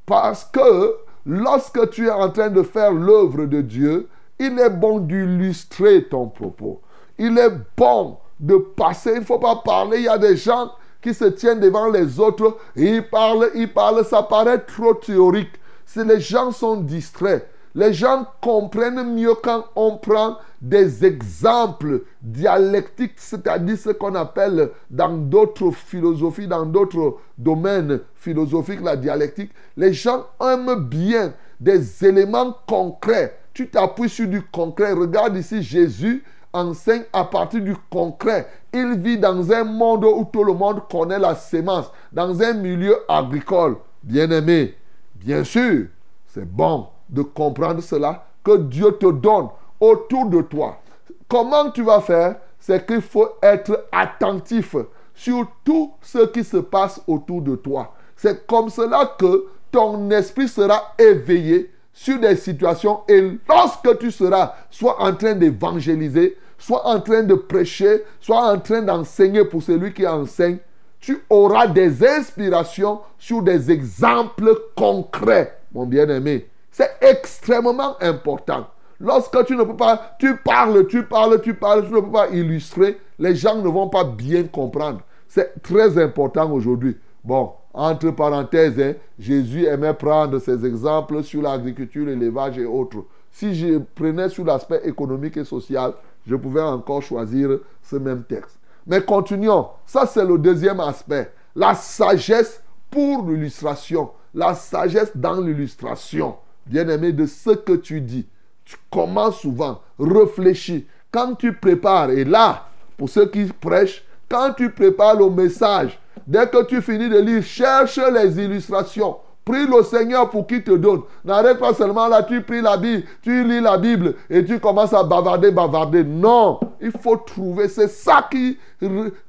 Parce que lorsque tu es en train de faire l'œuvre de Dieu, il est bon d'illustrer ton propos. Il est bon de passer. Il ne faut pas parler. Il y a des gens qui se tiennent devant les autres et ils parlent, ils parlent. Ça paraît trop théorique. Si les gens sont distraits, les gens comprennent mieux quand on prend des exemples dialectiques, c'est-à-dire ce qu'on appelle dans d'autres philosophies, dans d'autres domaines philosophiques, la dialectique. Les gens aiment bien des éléments concrets. Tu t'appuies sur du concret. Regarde ici, Jésus enseigne à partir du concret. Il vit dans un monde où tout le monde connaît la sémence, dans un milieu agricole. Bien aimé, bien sûr, c'est bon de comprendre cela que Dieu te donne autour de toi. Comment tu vas faire? C'est qu'il faut être attentif sur tout ce qui se passe autour de toi. C'est comme cela que ton esprit sera éveillé sur des situations et lorsque tu seras soit en train d'évangéliser, soit en train de prêcher, soit en train d'enseigner pour celui qui enseigne, tu auras des inspirations sur des exemples concrets, mon bien-aimé. C'est extrêmement important. Lorsque tu ne peux pas, tu parles, tu parles, tu parles, tu ne peux pas illustrer, les gens ne vont pas bien comprendre. C'est très important aujourd'hui. Bon, entre parenthèses, hein, Jésus aimait prendre ses exemples sur l'agriculture, l'élevage et autres. Si je prenais sur l'aspect économique et social, je pouvais encore choisir ce même texte. Mais continuons. Ça, c'est le deuxième aspect. La sagesse pour l'illustration. La sagesse dans l'illustration. Bien-aimé, de ce que tu dis. Tu commences souvent, réfléchis. Quand tu prépares, et là, pour ceux qui prêchent, quand tu prépares le message, dès que tu finis de lire, cherche les illustrations. Prie le Seigneur pour qu'il te donne. N'arrête pas seulement là, tu pries la Bible, tu lis la Bible et tu commences à bavarder, bavarder. Non, il faut trouver. C'est ça qui,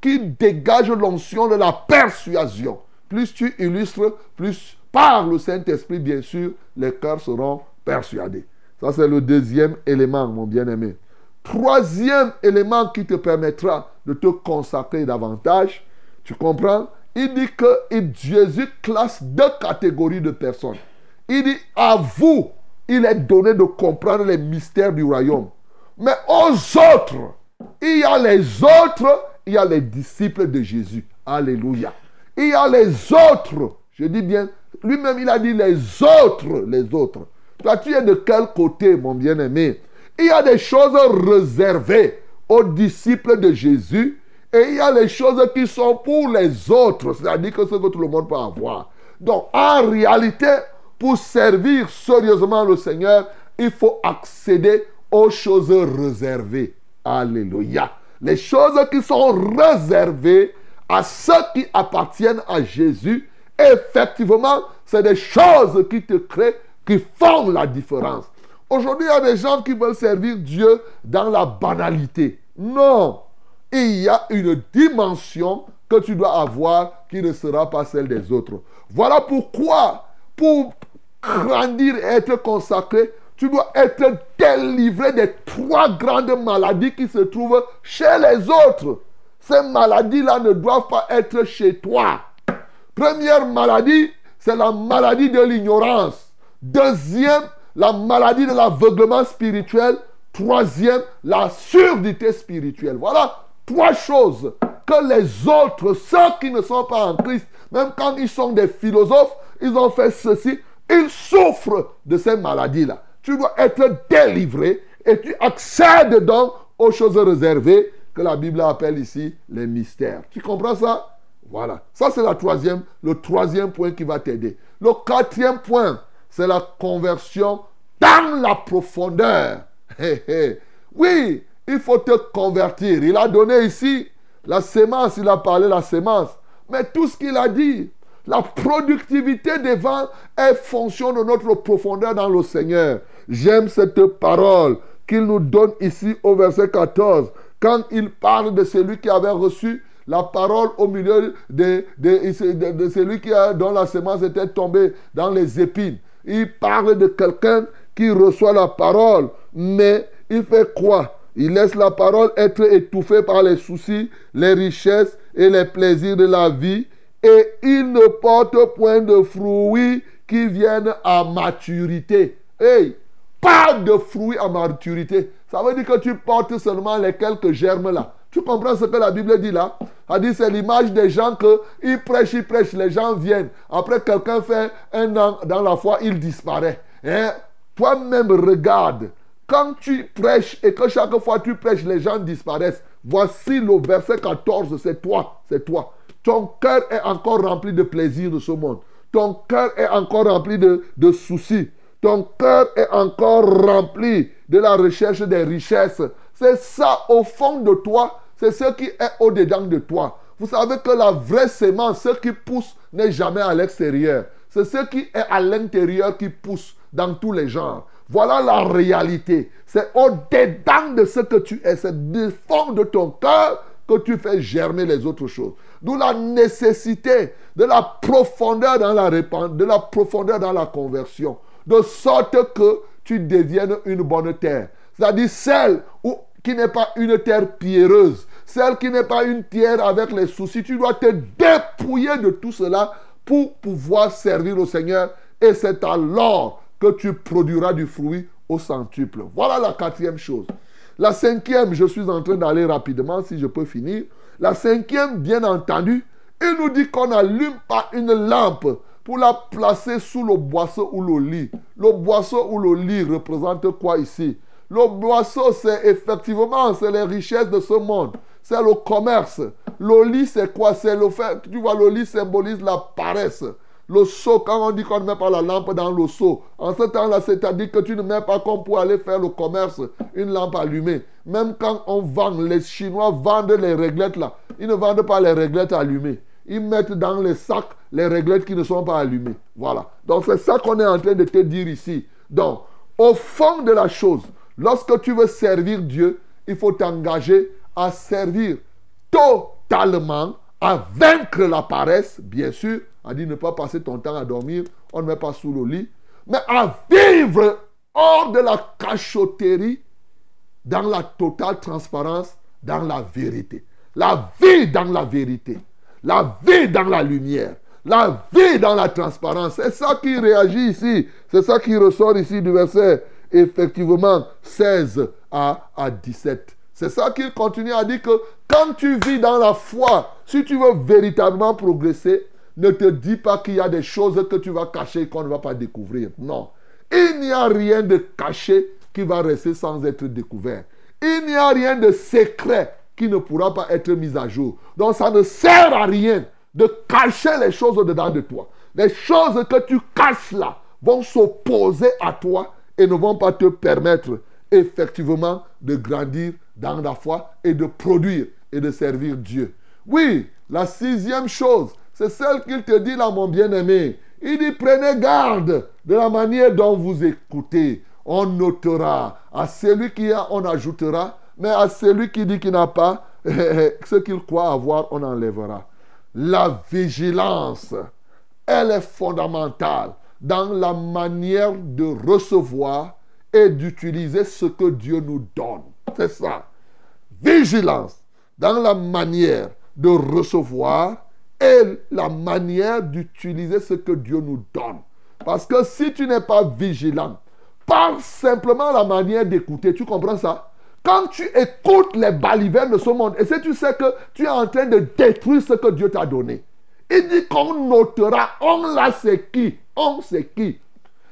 qui dégage l'onction de la persuasion. Plus tu illustres, plus par le Saint-Esprit, bien sûr, les cœurs seront persuadés. Ça, c'est le deuxième élément, mon bien-aimé. Troisième élément qui te permettra de te consacrer davantage, tu comprends? Il dit que Jésus classe deux catégories de personnes. Il dit, à vous, il est donné de comprendre les mystères du royaume. Mais aux autres, il y a les autres, il y a les disciples de Jésus. Alléluia. Il y a les autres. Je dis bien, lui-même, il a dit les autres, les autres. Toi, tu es de quel côté, mon bien-aimé? Il y a des choses réservées aux disciples de Jésus et il y a les choses qui sont pour les autres, c'est-à-dire que ce que tout le monde peut avoir. Donc, en réalité, pour servir sérieusement le Seigneur, il faut accéder aux choses réservées. Alléluia. Les choses qui sont réservées à ceux qui appartiennent à Jésus, effectivement, c'est des choses qui te créent, qui font la différence. Aujourd'hui, il y a des gens qui veulent servir Dieu dans la banalité. Non. Il y a une dimension que tu dois avoir qui ne sera pas celle des autres. Voilà pourquoi, pour grandir et être consacré, tu dois être délivré des trois grandes maladies qui se trouvent chez les autres. Ces maladies-là ne doivent pas être chez toi. Première maladie, c'est la maladie de l'ignorance. Deuxième, la maladie de l'aveuglement spirituel. Troisième, la surdité spirituelle. Voilà trois choses que les autres, ceux qui ne sont pas en Christ, même quand ils sont des philosophes, ils ont fait ceci, ils souffrent de ces maladies-là. Tu dois être délivré et tu accèdes donc aux choses réservées que la Bible appelle ici les mystères. Tu comprends ça? Voilà. Ça, c'est la troisième, le troisième point qui va t'aider. Le quatrième point, c'est la conversion dans la profondeur. Oui, il faut te convertir. Il a donné ici la sémence, il a parlé la sémence. Mais tout ce qu'il a dit, la productivité des vents est fonction de notre profondeur dans le Seigneur. J'aime cette parole qu'il nous donne ici au verset 14. Quand il parle de celui qui avait reçu la parole au milieu de, celui qui a, dont la semence était tombée dans les épines. Il parle de quelqu'un qui reçoit la parole, mais il fait quoi? Il laisse la parole être étouffée par les soucis, les richesses et les plaisirs de la vie, et il ne porte point de fruits qui viennent à maturité. Hey, pas de fruits à maturité. Ça veut dire que tu portes seulement les quelques germes là. Tu comprends ce que la Bible dit là? Dit c'est l'image des gens que ils prêchent, ils prêchent, les gens viennent. Après quelqu'un fait un an dans la foi, il disparaît. Hein? Toi-même regarde. Quand tu prêches et que chaque fois tu prêches, les gens disparaissent. Voici le verset 14, c'est toi, c'est toi. Ton cœur est encore rempli de plaisir de ce monde. Ton cœur est encore rempli de, de soucis. Ton cœur est encore rempli de la recherche des richesses. C'est ça au fond de toi. C'est ce qui est au-dedans de toi. Vous savez que la vraie sémence, ce qui pousse, n'est jamais à l'extérieur. C'est ce qui est à l'intérieur qui pousse dans tous les genres. Voilà la réalité. C'est au-dedans de ce que tu es. C'est du fond de ton cœur que tu fais germer les autres choses. D'où la nécessité de la profondeur dans la répand- de la profondeur dans la conversion, de sorte que tu deviennes une bonne terre. C'est-à-dire celle où, qui n'est pas une terre pierreuse, celle qui n'est pas une terre avec les soucis. Tu dois te dépouiller de tout cela pour pouvoir servir au Seigneur. Et c'est alors que tu produiras du fruit au centuple. Voilà la quatrième chose. La cinquième, je suis en train d'aller rapidement si je peux finir. La cinquième, bien entendu, il nous dit qu'on n'allume pas une lampe pour la placer sous le boisseau ou le lit. Le boisseau ou le lit représente quoi ici? Le boisseau, c'est effectivement, c'est les richesses de ce monde. C'est le commerce. Le lit, c'est quoi? C'est le fait, tu vois, le lit symbolise la paresse. Le seau, quand on dit qu'on ne met pas la lampe dans le seau, en ce temps-là, c'est-à-dire que tu ne mets pas comme pour aller faire le commerce, une lampe allumée. Même quand on vend, les Chinois vendent les réglettes là. Ils ne vendent pas les réglettes allumées. Ils mettent dans les sacs les réglettes qui ne sont pas allumées. Voilà. Donc c'est ça qu'on est en train de te dire ici. Donc, au fond de la chose, lorsque tu veux servir Dieu, il faut t'engager à servir totalement, à vaincre la paresse, bien sûr. On dit ne pas passer ton temps à dormir, on ne met pas sous le lit, mais à vivre hors de la cachotterie, dans la totale transparence, dans la vérité. La vie dans la vérité. La vie dans la lumière. La vie dans la transparence. C'est ça qui réagit ici. C'est ça qui ressort ici du verset, effectivement, 16 à, à 17. C'est ça qu'il continue à dire que quand tu vis dans la foi, si tu veux véritablement progresser, ne te dis pas qu'il y a des choses que tu vas cacher et qu'on ne va pas découvrir. Non. Il n'y a rien de caché qui va rester sans être découvert. Il n'y a rien de secret qui ne pourra pas être mis à jour. Donc ça ne sert à rien de cacher les choses au-dedans de toi. Les choses que tu caches là vont s'opposer à toi et ne vont pas te permettre effectivement de grandir dans la foi et de produire et de servir Dieu. Oui, la sixième chose, c'est celle qu'il te dit là, mon bien-aimé. Il dit, prenez garde de la manière dont vous écoutez. On notera. À celui qui a, on ajoutera. Mais à celui qui dit qu'il n'a pas, ce qu'il croit avoir, on enlèvera. La vigilance, elle est fondamentale dans la manière de recevoir et d'utiliser ce que Dieu nous donne. C'est ça. Vigilance. dans la manière de recevoir et la manière d'utiliser ce que Dieu nous donne. Parce que si tu n'es pas vigilant, par simplement la manière d'écouter, tu comprends ça? Quand tu écoutes les balivernes de ce monde, et si tu sais que tu es en train de détruire ce que Dieu t'a donné, il dit qu'on notera, on l'a c'est qui On c'est qui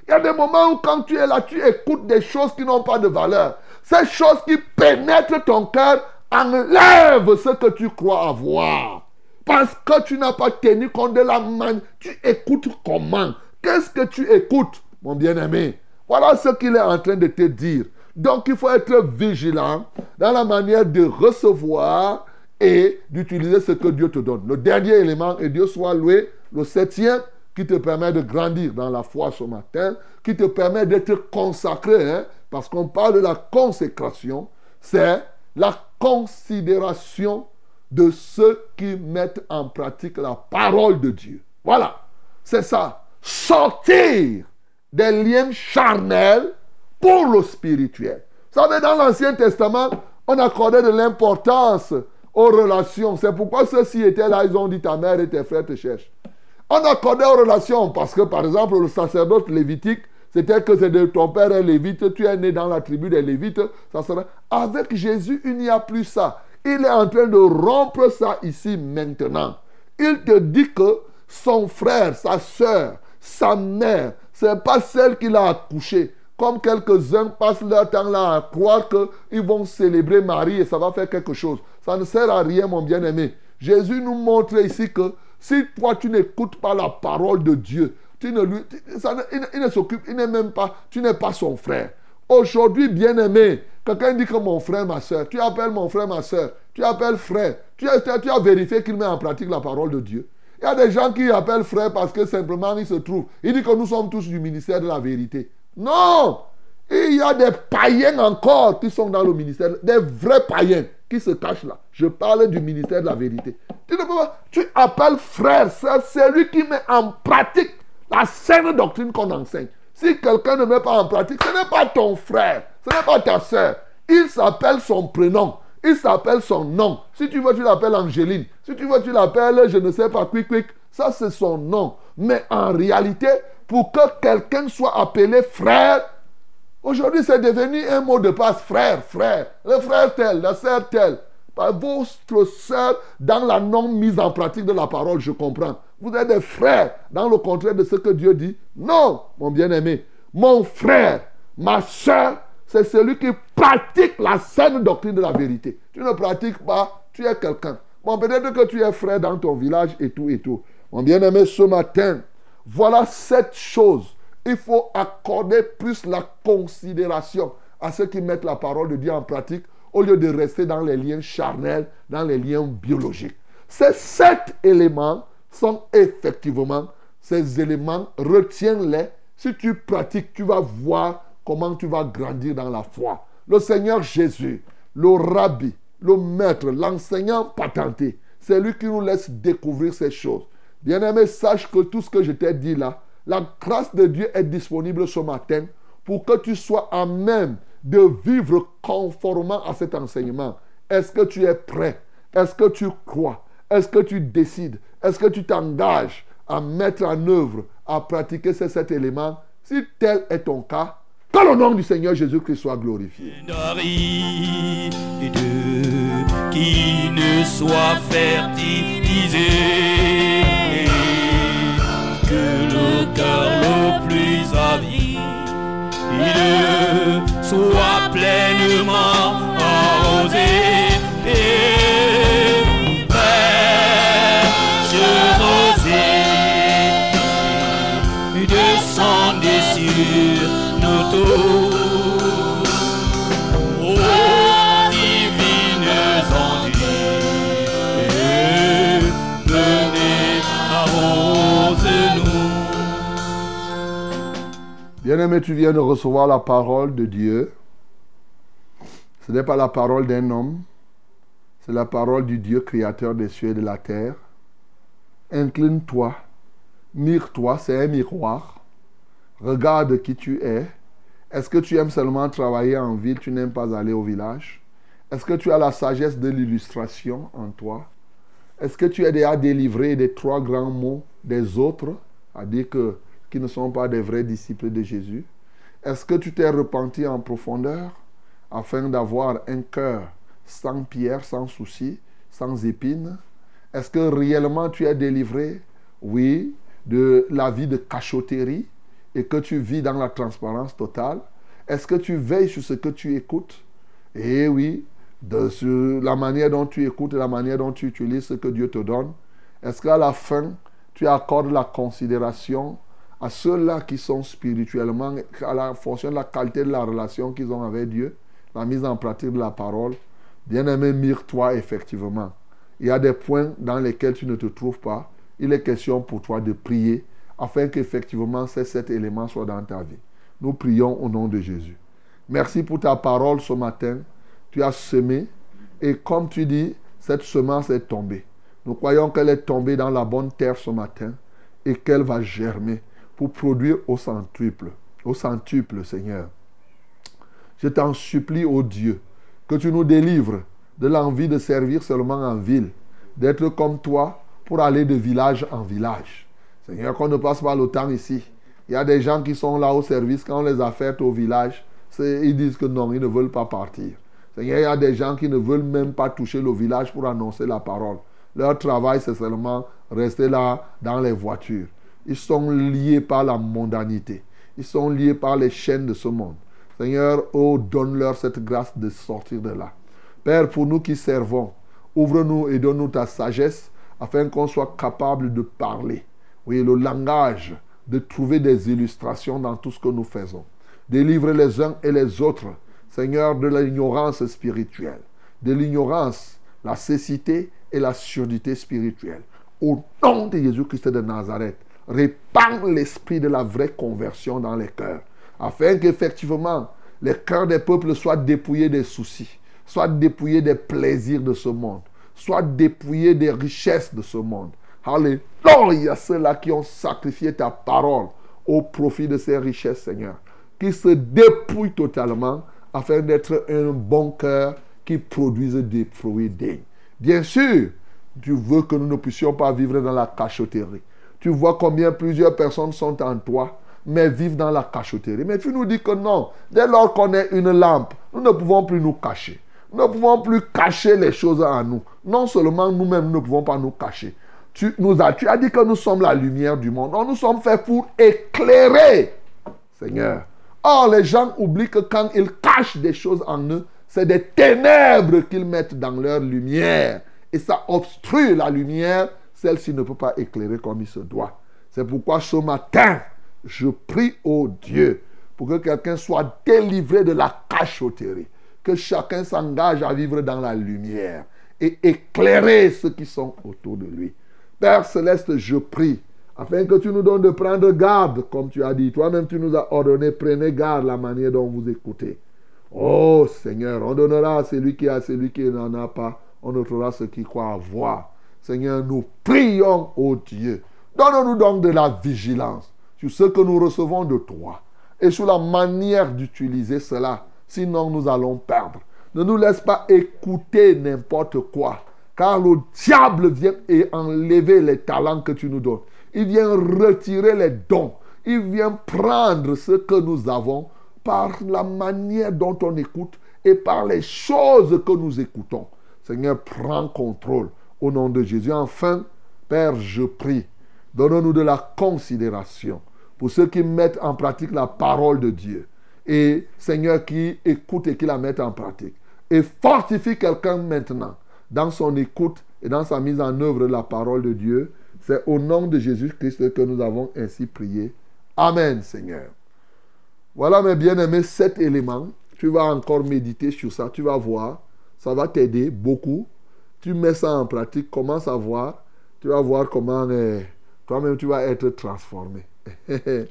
Il y a des moments où quand tu es là, tu écoutes des choses qui n'ont pas de valeur. Ces choses qui pénètrent ton cœur enlèvent ce que tu crois avoir. Parce que tu n'as pas tenu compte de la main. Tu écoutes comment? Qu'est-ce que tu écoutes, mon bien-aimé? Voilà ce qu'il est en train de te dire. Donc il faut être vigilant dans la manière de recevoir et d'utiliser ce que Dieu te donne. Le dernier élément, et Dieu soit loué, le septième, qui te permet de grandir dans la foi ce matin, qui te permet d'être consacré, hein, parce qu'on parle de la consécration, c'est la considération de ceux qui mettent en pratique la parole de Dieu. Voilà, c'est ça. Sortir des liens charnels pour le spirituel. Vous savez, dans l'Ancien Testament, on accordait de l'importance aux relations. C'est pourquoi ceux-ci étaient là, ils ont dit ta mère et tes frères te cherchent. On accordait aux relations parce que, par exemple, le sacerdoce lévitique, c'était que c'est de ton père est lévite, tu es né dans la tribu des lévites. Ça sera... Avec Jésus, il n'y a plus ça. Il est en train de rompre ça ici maintenant. Il te dit que son frère, sa soeur, sa mère, ce n'est pas celle qui l'a accouché. Comme quelques-uns passent leur temps là à croire qu'ils vont célébrer Marie et ça va faire quelque chose. Ça ne sert à rien, mon bien-aimé. Jésus nous montre ici que si toi tu n'écoutes pas la parole de Dieu, tu ne lui, il, ne- s'occupe, il n'est même pas, tu n'es pas son frère. Aujourd'hui, bien-aimé, quelqu'un dit que mon frère, ma soeur, tu appelles mon frère, ma soeur, tu appelles frère, tu as, vérifié qu'il met en pratique la parole de Dieu. Il y a des gens qui appellent frère parce que simplement il se trouve. Il dit que nous sommes tous du ministère de la vérité. Non Il y a des païens encore qui sont dans le ministère, des vrais païens qui se cachent là. Je parle du ministère de la vérité. Tu. Tu appelles frère, c'est lui qui met en pratique la saine doctrine qu'on enseigne. Si quelqu'un ne met pas en pratique, ce n'est pas ton frère, ce n'est pas ta sœur. Il s'appelle son prénom. Il s'appelle son nom. Si tu veux, tu l'appelles Angéline. Si tu veux, tu l'appelles, je ne sais pas, Quick Quick. Ça, c'est son nom. Mais en réalité, pour que quelqu'un soit appelé frère, aujourd'hui, c'est devenu un mot de passe. Frère, frère. Le frère tel, la sœur telle. Votre sœur, dans la non mise en pratique de la parole, je comprends. Vous êtes des frères, dans le contraire de ce que Dieu dit. Non, mon bien-aimé. Mon frère, ma soeur, c'est celui qui pratique la saine doctrine de la vérité. Tu ne pratiques pas, tu es quelqu'un. Bon, peut-être que tu es frère dans ton village et tout et tout. Mon bien-aimé, ce matin, voilà cette chose. Il faut accorder plus la considération à ceux qui mettent la parole de Dieu en pratique au lieu de rester dans les liens charnels, dans les liens biologiques. Ces sept éléments sont effectivement, ces éléments, retiens-les. Si tu pratiques, tu vas voir comment tu vas grandir dans la foi. Le Seigneur Jésus, le rabbi, le maître, l'enseignant patenté, c'est lui qui nous laisse découvrir ces choses. Bien-aimé, sache que tout ce que je t'ai dit là, la grâce de Dieu est disponible ce matin pour que tu sois à même de vivre conformément à cet enseignement. Est-ce que tu es prêt? Est-ce que tu crois? Est-ce que tu décides? Est-ce que tu t'engages à mettre en œuvre, à pratiquer ces sept éléments Si tel est ton cas, que le nom du Seigneur Jésus-Christ soit glorifié. qui ne soit fertilisé soit pleinement arrosé et fraîche rosée descendez sur nous tous Bien-aimé, tu viens de recevoir la parole de Dieu. Ce n'est pas la parole d'un homme, c'est la parole du Dieu créateur des cieux et de la terre. Incline-toi, mire-toi, c'est un miroir. Regarde qui tu es. Est-ce que tu aimes seulement travailler en ville, tu n'aimes pas aller au village Est-ce que tu as la sagesse de l'illustration en toi? Est-ce que tu es déjà délivré des trois grands mots des autres, à dire que qui ne sont pas des vrais disciples de Jésus Est-ce que tu t'es repenti en profondeur afin d'avoir un cœur sans pierre, sans souci, sans épines Est-ce que réellement tu es délivré, oui, de la vie de cachotterie et que tu vis dans la transparence totale? Est-ce que tu veilles sur ce que tu écoutes? Eh oui, de sur la manière dont tu écoutes et la manière dont tu utilises ce que Dieu te donne. Est-ce qu'à la fin, tu accordes la considération à ceux-là qui sont spirituellement, à la fonction de la qualité de la relation qu'ils ont avec Dieu, la mise en pratique de la parole Bien-aimé, mire-toi effectivement. Il y a des points dans lesquels tu ne te trouves pas. Il est question pour toi de prier afin qu'effectivement ces sept éléments soient dans ta vie. Nous prions au nom de Jésus. Merci pour ta parole ce matin. Tu as semé et comme tu dis, cette semence est tombée. Nous croyons qu'elle est tombée dans la bonne terre ce matin et qu'elle va germer pour produire au centuple, au centuple, Seigneur. Je t'en supplie, ô Dieu, que tu nous délivres de l'envie de servir seulement en ville, d'être comme toi pour aller de village en village. Seigneur, qu'on ne passe pas le temps ici. Il y a des gens qui sont là au service, quand on les a fait au village, ils disent que non, ils ne veulent pas partir. Seigneur, il y a des gens qui ne veulent même pas toucher le village pour annoncer la parole. Leur travail, c'est seulement rester là dans les voitures. Ils sont liés par la mondanité. Ils sont liés par les chaînes de ce monde. Seigneur, oh, donne-leur cette grâce de sortir de là. Père, pour nous qui servons, ouvre-nous et donne-nous ta sagesse afin qu'on soit capable de parler. Oui, le langage, de trouver des illustrations dans tout ce que nous faisons. Délivre les uns et les autres, Seigneur, de l'ignorance spirituelle, de l'ignorance, la cécité et la surdité spirituelle. Au nom de Jésus-Christ de Nazareth, répands l'esprit de la vraie conversion dans les cœurs, afin qu'effectivement les cœurs des peuples soient dépouillés des soucis, soient dépouillés des plaisirs de ce monde, soient dépouillés des richesses de ce monde. Alléluia, ceux-là qui ont sacrifié ta parole au profit de ces richesses, Seigneur, qui se dépouillent totalement afin d'être un bon cœur qui produise des fruits dignes. Bien sûr, tu veux que nous ne puissions pas vivre dans la cachotterie. Tu vois combien plusieurs personnes sont en toi, mais vivent dans la cachotterie. Mais tu nous dis que non, dès lors qu'on est une lampe, nous ne pouvons plus nous cacher. Nous ne pouvons plus cacher les choses en nous. Non seulement nous-mêmes ne pouvons pas nous cacher. Tu, nous as, dit que nous sommes la lumière du monde. Nous sommes faits pour éclairer, Seigneur. Or, les gens oublient que quand ils cachent des choses en eux, c'est des ténèbres qu'ils mettent dans leur lumière. Et ça obstrue la lumière. Celle-ci ne peut pas éclairer comme il se doit. C'est pourquoi ce matin, je prie au Dieu pour que quelqu'un soit délivré de la cachotterie. Que chacun s'engage à vivre dans la lumière et éclairer ceux qui sont autour de lui. Père céleste, je prie afin que tu nous donnes de prendre garde, comme tu as dit. Toi-même, tu nous as ordonné, prenez garde la manière dont vous écoutez. Oh Seigneur, on donnera à celui qui a, celui qui n'en a pas. On notera ce qui croit avoir. Seigneur, nous prions, oh Dieu. Donne-nous donc de la vigilance sur ce que nous recevons de toi et sur la manière d'utiliser cela. Sinon, nous allons perdre. Ne nous laisse pas écouter n'importe quoi. Car le diable vient et enlever les talents que tu nous donnes. Il vient retirer les dons. Il vient prendre ce que nous avons par la manière dont on écoute et par les choses que nous écoutons. Seigneur, prends contrôle au nom de Jésus. Enfin, Père, je prie, donne-nous de la considération pour ceux qui mettent en pratique la parole de Dieu. Et Seigneur, qui écoute et qui la met en pratique. Et fortifie quelqu'un maintenant dans son écoute et dans sa mise en œuvre de la parole de Dieu. C'est au nom de Jésus-Christ que nous avons ainsi prié. Amen, Seigneur. Voilà, mes bien-aimés, sept éléments. Tu vas encore méditer sur ça. Tu vas voir. Ça va t'aider beaucoup. Tu mets ça en pratique. Commence à voir. Tu vas voir comment euh, toi-même tu vas être transformé. Il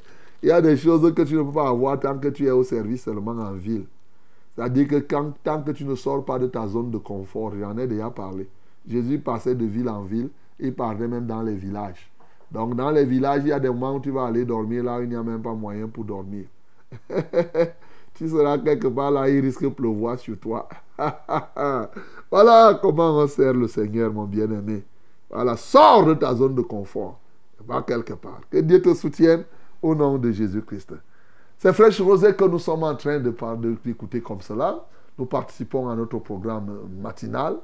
y a des choses que tu ne peux pas avoir tant que tu es au service seulement en ville. C'est-à-dire que quand, tant que tu ne sors pas de ta zone de confort, j'en ai déjà parlé. Jésus passait de ville en ville, il parlait même dans les villages. Donc dans les villages, il y a des moments où tu vas aller dormir là où il n'y a même pas moyen pour dormir. Tu seras quelque part là, il risque de pleuvoir sur toi. voilà comment on sert le Seigneur, mon bien-aimé. Voilà, sors de ta zone de confort. Va quelque part. Que Dieu te soutienne au nom de Jésus-Christ. C'est Fraîche Rosée que nous sommes en train de de- comme cela. Nous participons à notre programme matinal.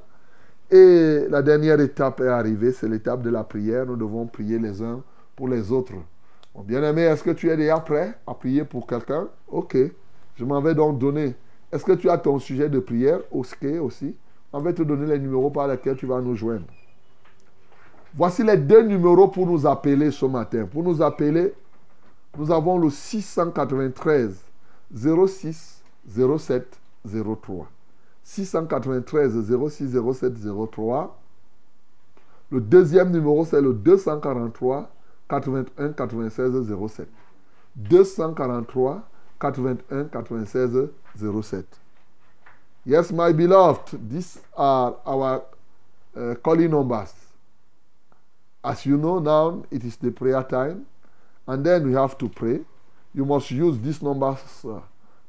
Et la dernière étape est arrivée, c'est l'étape de la prière. Nous devons prier les uns pour les autres. Mon bien-aimé, est-ce que tu es déjà prêt à prier pour quelqu'un? Ok. Je m'en vais donc donner. Est-ce que tu as ton sujet de prière aussi? On va te donner les numéros par lesquels tu vas nous joindre. Voici les deux numéros pour nous appeler ce matin. Pour nous appeler, nous avons le 693 06 07 03. 693 06 07 03. Le deuxième numéro, c'est le 243 81 96 07. 243 81 96 07. Yes, my beloved, these are our uh, calling numbers. As you know now, it is the prayer time, and then we have to pray. You must use these numbers uh,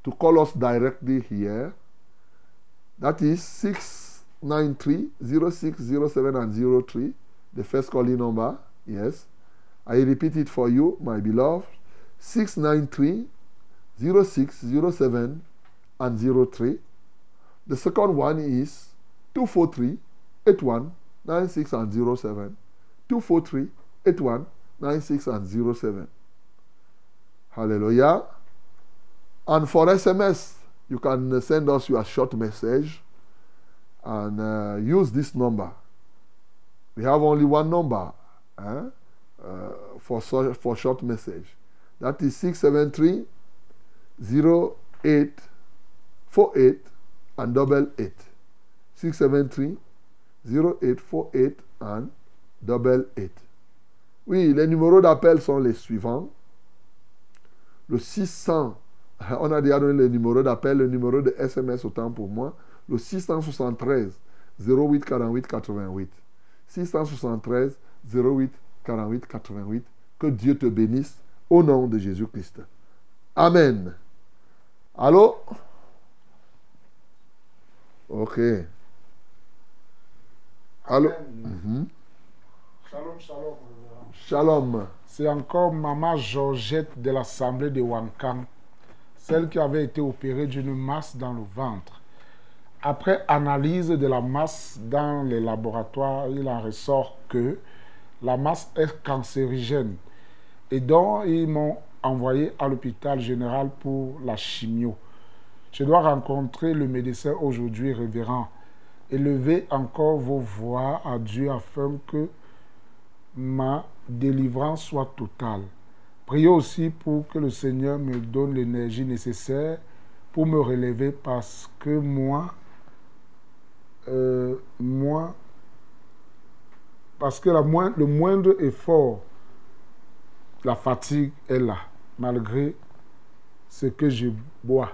to call us directly here. That is 693 0607 and 03, the first calling number. Yes. I repeat it for you, my beloved. 693 0607 and 03. The second one is 243 81 96 and 07. 243 81 96 and 07. Hallelujah. And for SMS, you can send us your short message and uh, use this number. We have only one number eh, uh, for, so- for short message. That is 673 08 48 and double 8. 673 0848 and double 8. Oui, les numéros d'appel sont les suivants. Le 600, on a déjà donné le numéro d'appel, le numéro de SMS autant pour moi. Le 673 08 48 88. 673 08 48 88. Que Dieu te bénisse au nom de Jésus-Christ. Amen. Allô? Ok. Allô? Mhm. Shalom, shalom. Shalom. C'est encore Maman Georgette de l'Assemblée de Wankan, celle qui avait été opérée d'une masse dans le ventre. Après analyse de la masse dans les laboratoires, il en ressort que la masse est cancérigène et donc ils m'ont envoyé à l'hôpital général pour la chimio. Je dois rencontrer le médecin aujourd'hui, révérend. Élevez encore vos voix à Dieu afin que ma délivrance soit totale. Priez aussi pour que le Seigneur me donne l'énergie nécessaire pour me relever parce que moi, euh, moi, parce que la moin- le moindre effort, la fatigue est là, malgré ce que je bois.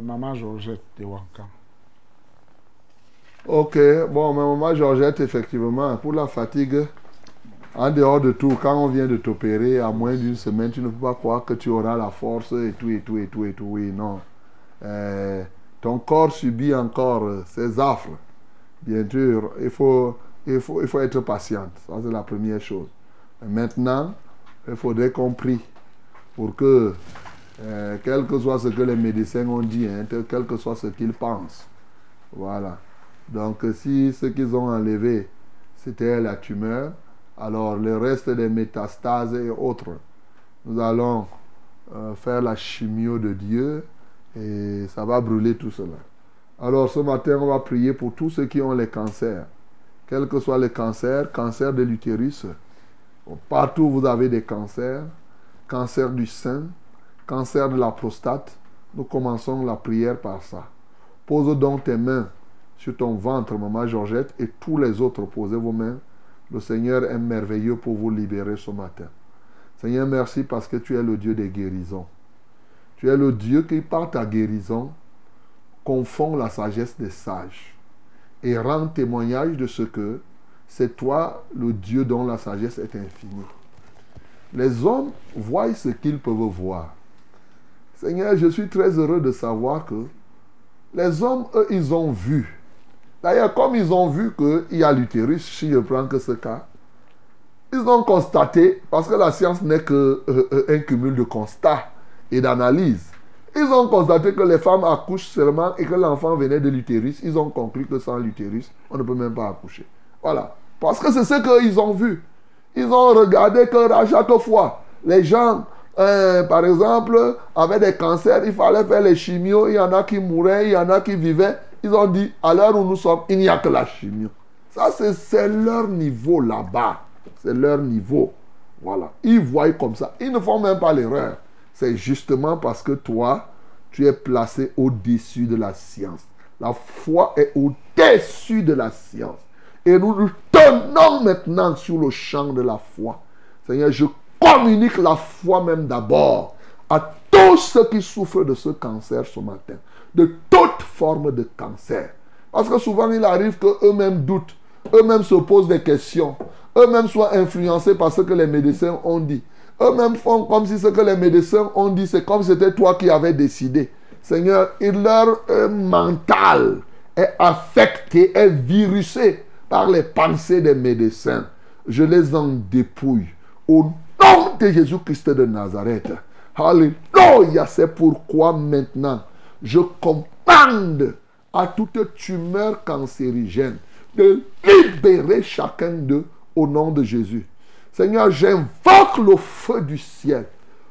Maman Georgette de Wankan. Ok, bon, maman Georgette, effectivement, pour la fatigue, en dehors de tout, quand on vient de t'opérer, à moins d'une semaine, tu ne peux pas croire que tu auras la force et tout, et tout, et tout, et tout. Oui, non. Euh, ton corps subit encore euh, ses affres. Bien sûr, il faut, il faut, être patiente. Ça, c'est la première chose. Maintenant, il faudrait qu'on prie pour que, euh, quel que soit ce que les médecins ont dit, hein, quel que soit ce qu'ils pensent, voilà. Donc, si ce qu'ils ont enlevé, c'était la tumeur, alors le reste des métastases et autres, nous allons euh, faire la chimio de Dieu et ça va brûler tout cela. Alors, ce matin, on va prier pour tous ceux qui ont les cancers. Quel que soit le cancer, cancer de l'utérus, partout vous avez des cancers, cancer du sein, cancer de la prostate, nous commençons la prière par ça. Pose donc tes mains sur ton ventre, maman Georgette, et tous les autres, posez vos mains. Le Seigneur est merveilleux pour vous libérer ce matin. Seigneur, merci parce que tu es le Dieu des guérisons. Tu es le Dieu qui, par ta guérison, confond la sagesse des sages et rend témoignage de ce que c'est toi le Dieu dont la sagesse est infinie. Les hommes voient ce qu'ils peuvent voir. Seigneur, je suis très heureux de savoir que les hommes, eux, ils ont vu. D'ailleurs, comme ils ont vu qu'il y a l'utérus, si je prends que ce cas, ils ont constaté, parce que la science n'est qu'un un cumul de constats et d'analyses. Ils ont constaté que les femmes accouchent seulement et que l'enfant venait de l'utérus. Ils ont conclu que sans l'utérus, on ne peut même pas accoucher. Voilà. Parce que c'est ce qu'ils ont vu. Ils ont regardé que à chaque fois, les gens, euh, par exemple, avaient des cancers, il fallait faire les chimios, il y en a qui mouraient, il y en a qui vivaient. Ils ont dit, à l'heure où nous sommes, il n'y a que la chimio. Ça, c'est- leur niveau là-bas. C'est leur niveau. Voilà. Ils voient comme ça. Ils ne font même pas l'erreur. C'est justement parce que toi, tu es placé au-dessus de la science. La foi est au-dessus de la science. Et nous nous tenons maintenant sur le champ de la foi. Seigneur, je communique la foi même d'abord à tous ceux qui souffrent de ce cancer ce matin. De toute forme de cancer. Parce que souvent, il arrive qu'eux-mêmes doutent. Eux-mêmes se posent des questions. Eux-mêmes soient influencés par ce que les médecins ont dit. Eux-mêmes font comme si ce que les médecins ont dit, c'est comme c'était toi qui avais décidé. Seigneur, leur euh, mental est affecté, est virusé par les pensées des médecins. Je les en dépouille. Au nom de Jésus-Christ de Nazareth. Alléluia. C'est pourquoi maintenant, je commande à toute tumeur cancérigène de libérer chacun d'eux au nom de Jésus. Seigneur, j'invoque le feu du ciel.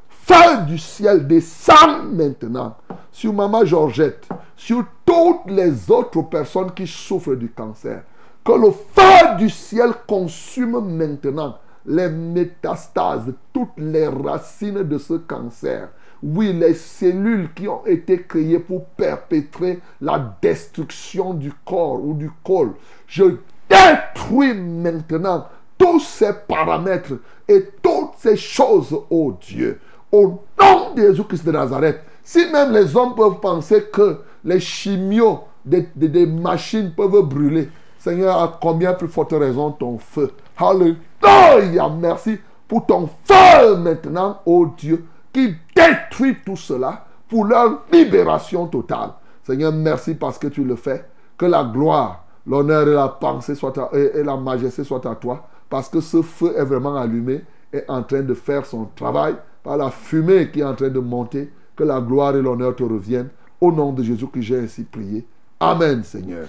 Feu du ciel descend maintenant sur Maman Georgette, sur toutes les autres personnes qui souffrent du cancer. Que le feu du ciel consume maintenant les métastases, toutes les racines de ce cancer. Oui, les cellules qui ont été créées pour perpétrer la destruction du corps ou du col. Je détruis maintenant tous ces paramètres et toutes ces choses, oh Dieu. Au nom de Jésus-Christ de Nazareth, si même les hommes peuvent penser que les chimios des, machines peuvent brûler, Seigneur, à combien plus forte raison ton feu Alléluia, merci pour ton feu maintenant, oh Dieu, qui détruit tout cela pour leur libération totale. Seigneur, merci parce que tu le fais. Que la gloire, l'honneur et la pensée soient et, et la majesté soient à toi. Parce que ce feu est vraiment allumé et en train de faire son travail par la fumée qui est en train de monter. Que la gloire et l'honneur te reviennent. Au nom de Jésus que j'ai ainsi prié. Amen, Seigneur.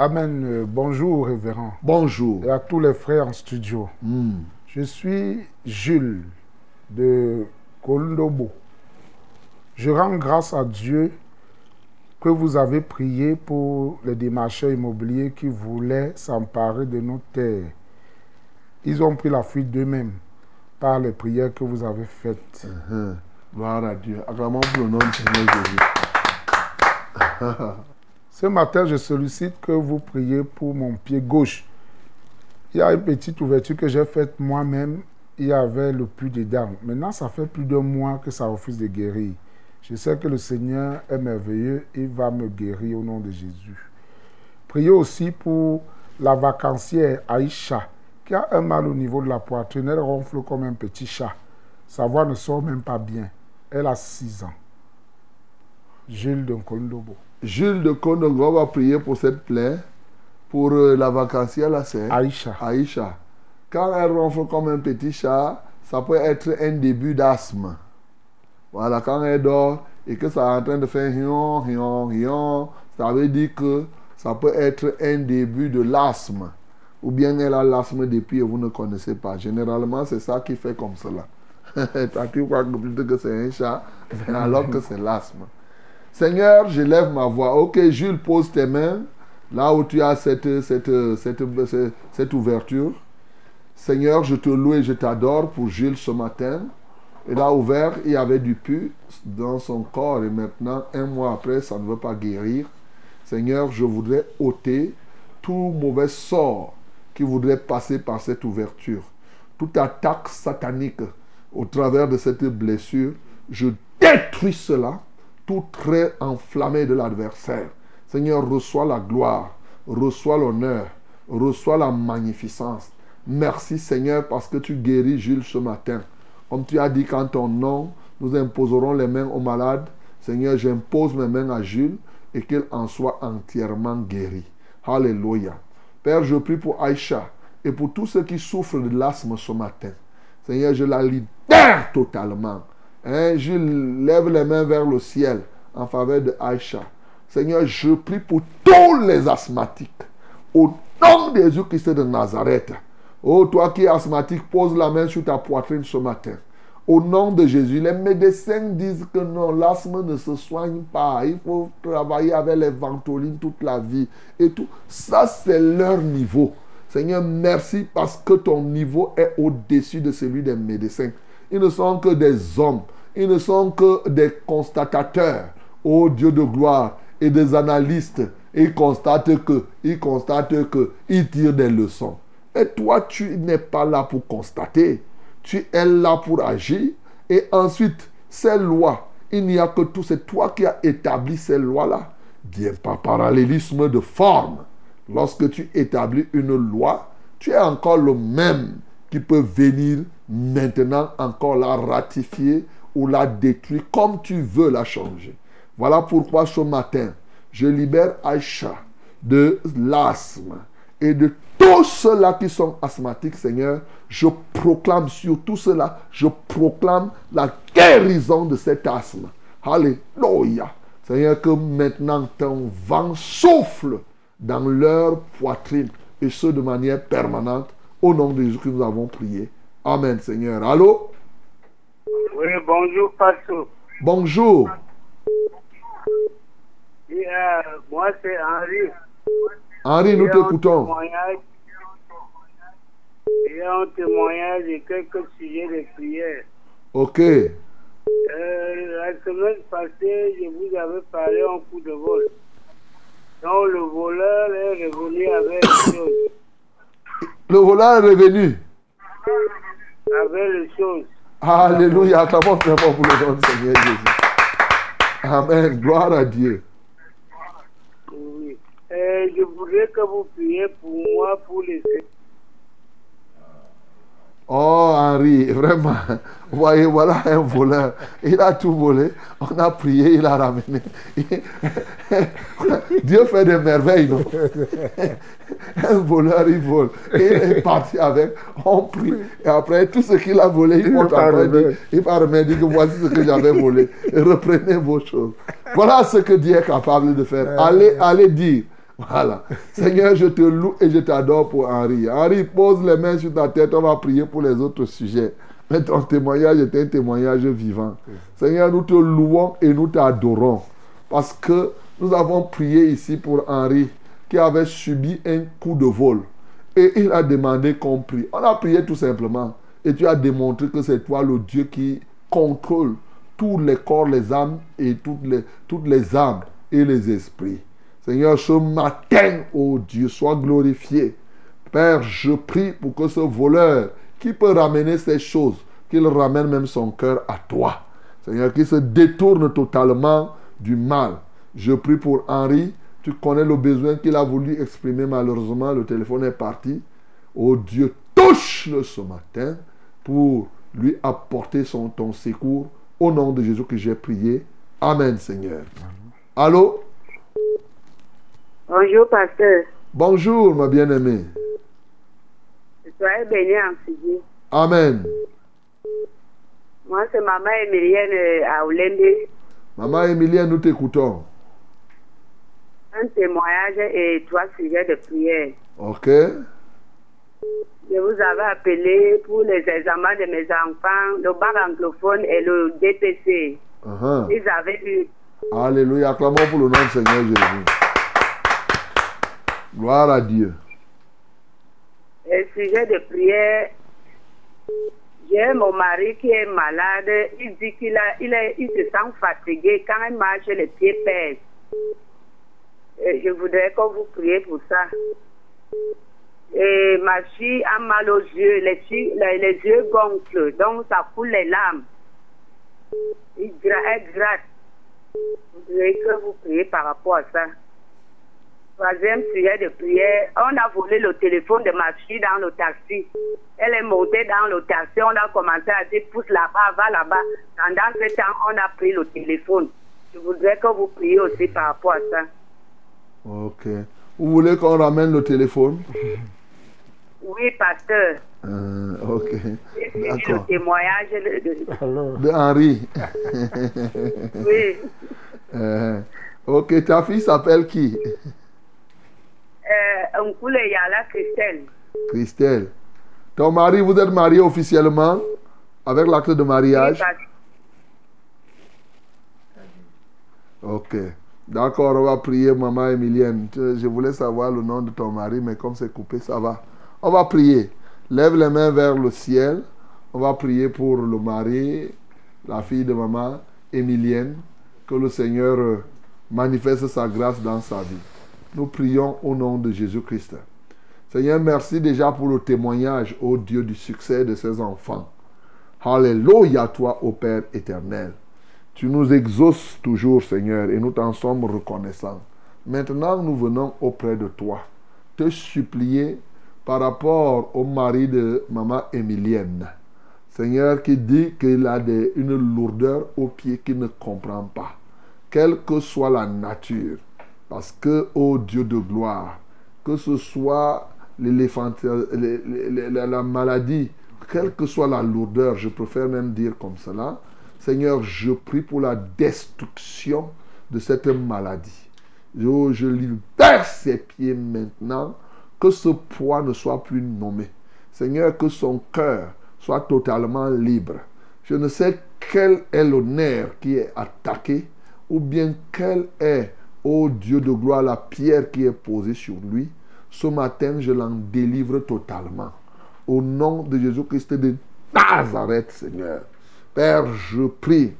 Amen. Euh, Bonjour, révérend. Bonjour. Et à tous les frères en studio. Hmm. Je suis Jules de Kolondobo. Je rends grâce à Dieu que vous avez prié pour les démarcheurs immobiliers qui voulaient s'emparer de nos terres. Ils ont pris la fuite d'eux-mêmes par les prières que vous avez faites. Gloire à Dieu. Acclamons pour le nom du Seigneur Jésus. Ce matin, je sollicite que vous priez pour mon pied gauche. Il y a une petite ouverture que j'ai faite moi-même. Il y avait le plus dedans. Maintenant, ça fait plus d'un mois que ça refuse de guérir. Je sais que le Seigneur est merveilleux. Il va me guérir au nom de Jésus. Priez aussi pour la vacancière Aïcha, qui a un mal au niveau de la poitrine. Elle ronfle comme un petit chat. Sa voix ne sort même pas bien. Elle a 6 ans. Jules de Nkolondobo. Jules de Kondongo va prier pour cette plaie. Pour euh, la vacancière, là, c'est Aïcha. Aïcha. Quand elle ronfle comme un petit chat, ça peut être un début d'asthme. Voilà, quand elle dort et que ça est en train de faire hion, hion, hion, ça veut dire que ça peut être un début de l'asthme. Ou bien elle a l'asthme depuis et vous ne connaissez pas. Généralement, c'est ça qui fait comme cela. Tu crois que plutôt que c'est un chat, mais alors que c'est l'asthme. Seigneur, je lève ma voix. Ok, Jules, pose tes mains là où tu as cette, cette, cette, cette ouverture. Seigneur, je te loue et je t'adore pour Jules ce matin. Il a ouvert, il y avait du pu dans son corps et maintenant, un mois après, ça ne veut pas guérir. Seigneur, je voudrais ôter tout mauvais sort qui voudrait passer par cette ouverture. Toute attaque satanique au travers de cette blessure, je détruis cela, tout enflammé de l'adversaire. Seigneur, reçois la gloire, reçois l'honneur, reçois la magnificence. Merci Seigneur parce que tu guéris Jules ce matin. Comme tu as dit qu'en ton nom, nous imposerons les mains aux malades. Seigneur, j'impose mes mains à Jules et qu'il en soit entièrement guéri. Alléluia. Père, je prie pour Aïcha et pour tous ceux qui souffrent de l'asthme ce matin. Seigneur, je la libère totalement. Hein, je lève les mains vers le ciel en faveur de Aïcha. Seigneur, je prie pour tous les asthmatiques. Au nom de Jésus-Christ de Nazareth. Oh, toi qui es asthmatique, pose la main sur ta poitrine ce matin. Au nom de Jésus, les médecins disent que non, l'asthme ne se soigne pas. Il faut travailler avec les ventolines toute la vie et tout. Ça, c'est leur niveau. Seigneur, merci parce que ton niveau est au-dessus de celui des médecins. Ils ne sont que des hommes. Ils ne sont que des constatateurs. Ô Dieu de gloire et des analystes. Ils constatent que, ils constatent que, ils tirent des leçons. Et toi, tu n'es pas là pour constater. Tu es là pour agir. Et ensuite, ces lois, il n'y a que tout. C'est toi qui as établi ces lois-là. Viens pas parallélisme de forme. Lorsque tu établis une loi, tu es encore le même qui peut venir maintenant encore la ratifier ou la détruire comme tu veux la changer. Voilà pourquoi ce matin, je libère Aïcha de l'asthme et de tous ceux-là qui sont asthmatiques, Seigneur. Je proclame sur tout cela, je proclame la guérison de cet asthme. Alléluia. Seigneur, que maintenant ton vent souffle dans leur poitrine et ce de manière permanente. Au nom de Jésus que nous avons prié. Amen, Seigneur. Allô? Oui, bonjour, Pasteur. Bonjour. Et, euh, moi, c'est Henri. Henri, nous Et t'écoutons. Et un témoignage de quelques sujets de prière. Ok. Euh, la semaine passée, je vous avais parlé en coup de vol. Donc, le voleur est revenu avec. Le voleur est revenu. Avec les choses. Alléluia. Acclamons très fort pour le nom du Seigneur Jésus. Amen. Gloire à Dieu. Oui. Euh, je voudrais que vous priez pour moi, pour les Oh, Henri, vraiment. Vous voyez, voilà un voleur. Il a tout volé. On a prié, il a ramené. Dieu fait des merveilles, non? Un voleur, il vole. Et il est parti avec. On prie. Et après, tout ce qu'il a volé, il monte va après. Il dit, remettre. il va remettre, dit que voici ce que j'avais volé. Et reprenez vos choses. Voilà ce que Dieu est capable de faire. Allez, allez dire. Voilà. Seigneur, je te loue et je t'adore pour Henri. Henri, pose les mains sur ta tête, on va prier pour les autres sujets. Mais ton témoignage est un témoignage vivant. Seigneur, nous te louons et nous t'adorons. Parce que nous avons prié ici pour Henri qui avait subi un coup de vol. Et il a demandé qu'on prie. On a prié tout simplement. Et tu as démontré que c'est toi le Dieu qui contrôle tous les corps, les âmes et toutes les, toutes les âmes et les esprits. Seigneur, ce matin, oh Dieu, sois glorifié. Père, je prie pour que ce voleur qui peut ramener ces choses, qu'il ramène même son cœur à toi. Seigneur, qu'il se détourne totalement du mal. Je prie pour Henri. Tu connais le besoin qu'il a voulu exprimer. Malheureusement, le téléphone est parti. Oh Dieu, touche-le ce matin pour lui apporter son, ton secours. Au nom de Jésus que j'ai prié. Amen, Seigneur. Allô? Bonjour, pasteur. Bonjour, ma bien-aimée. Soyez bénis en Fidji. Amen. Moi, c'est maman Emilienne euh, à. Maman Emilienne, nous t'écoutons. Un témoignage et trois sujets de prière. Ok. Je vous avais appelé pour les examens de mes enfants, le bac anglophone et le DPC. Uh-huh. Ils avaient eu. Alléluia. Acclamons pour le nom du Seigneur Jésus. Gloire à Dieu. Un sujet de prière. J'ai mon mari qui est malade. Il dit qu'il a, il il se sent fatigué. Quand il marche, les pieds pèsent. Et je voudrais que vous priez pour ça. Et ma fille a mal aux yeux. Les, les, yeux gonflent. Donc, ça coule les larmes. Il elle gratte. Je voudrais que vous priez par rapport à ça. Troisième sujet de prière, on a volé le téléphone de ma fille dans le taxi. Elle est montée dans le taxi, on a commencé à dire pousse là-bas, va là-bas. Pendant ce temps, on a pris le téléphone. Je voudrais que vous priez aussi par rapport à ça. Ok. Vous voulez qu'on ramène le téléphone? Oui, pasteur. Euh, Ok. J'ai suivi le D'accord. témoignage De Henri. Oui. Euh, ok, ta fille s'appelle qui? Euh, Nkule Yala Christelle. Christelle. Ton mari, vous êtes marié officiellement avec l'acte de mariage? Ok. D'accord, on va prier, maman Emilienne. Je je voulais savoir le nom de ton mari, mais comme c'est coupé, ça va. On va prier. Lève les mains vers le ciel. On va prier pour le mari, la fille de maman Emilienne. Que le Seigneur euh, manifeste sa grâce dans sa vie. Nous prions au nom de Jésus-Christ. Seigneur, merci déjà pour le témoignage, ô Dieu, du succès de ces enfants. Alléluia, toi, ô Père éternel. Tu nous exauces toujours, Seigneur, et nous t'en sommes reconnaissants. Maintenant, nous venons auprès de toi, te supplier par rapport au mari de maman Emilienne. Seigneur, qui dit qu'il a une lourdeur au pied qu'il ne comprend pas, quelle que soit la nature. Parce que, ô Dieu de gloire, que ce soit les- la la maladie, quelle que soit la lourdeur, je préfère même dire comme cela, Seigneur, je prie pour la destruction de cette maladie. Je, je libère ses pieds maintenant, que ce poids ne soit plus nommé. Seigneur, que son cœur soit totalement libre. Je ne sais quel est le nerf qui est attaqué, ou bien quel est, ô Dieu de gloire, la pierre qui est posée sur lui. Ce matin, je l'en délivre totalement. Au nom de Jésus-Christ de Nazareth, Seigneur. Père, je prie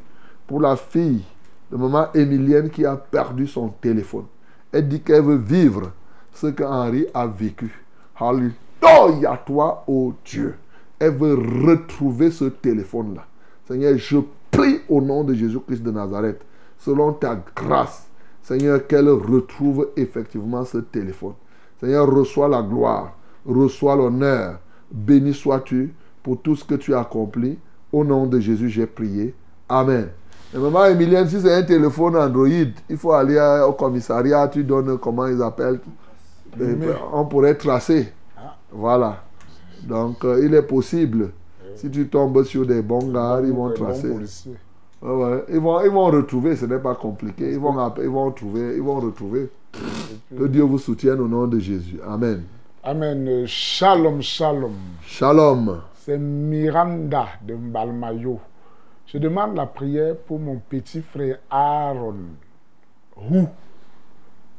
pour la fille de maman Emilienne qui a perdu son téléphone. Elle dit qu'elle veut vivre ce que Henri a vécu. Alléluia, toi, ô Dieu. Elle veut retrouver ce téléphone-là. Seigneur, je prie au nom de Jésus-Christ de Nazareth, selon ta grâce, Seigneur, qu'elle retrouve effectivement ce téléphone. Seigneur, reçois la gloire, reçois l'honneur. Béni sois-tu pour tout ce que tu as accompli. Au nom de Jésus, j'ai prié. Amen. Et maman Emilienne, si c'est un téléphone Android, il faut aller au commissariat, tu donnes comment ils appellent. Et Mais- on pourrait tracer. Voilà. Donc, euh, il est possible. Si tu tombes sur des bons gars, ils vont tracer. Ouais. Ils, vont, ils vont retrouver, ce n'est pas compliqué. Ils vont, ils vont trouver, ils vont retrouver. Que Dieu vous soutienne au nom de Jésus. Amen. Amen. Shalom, shalom. Shalom. C'est Miranda de Mbalmayo. Je demande la prière pour mon petit frère Aaron. Hou.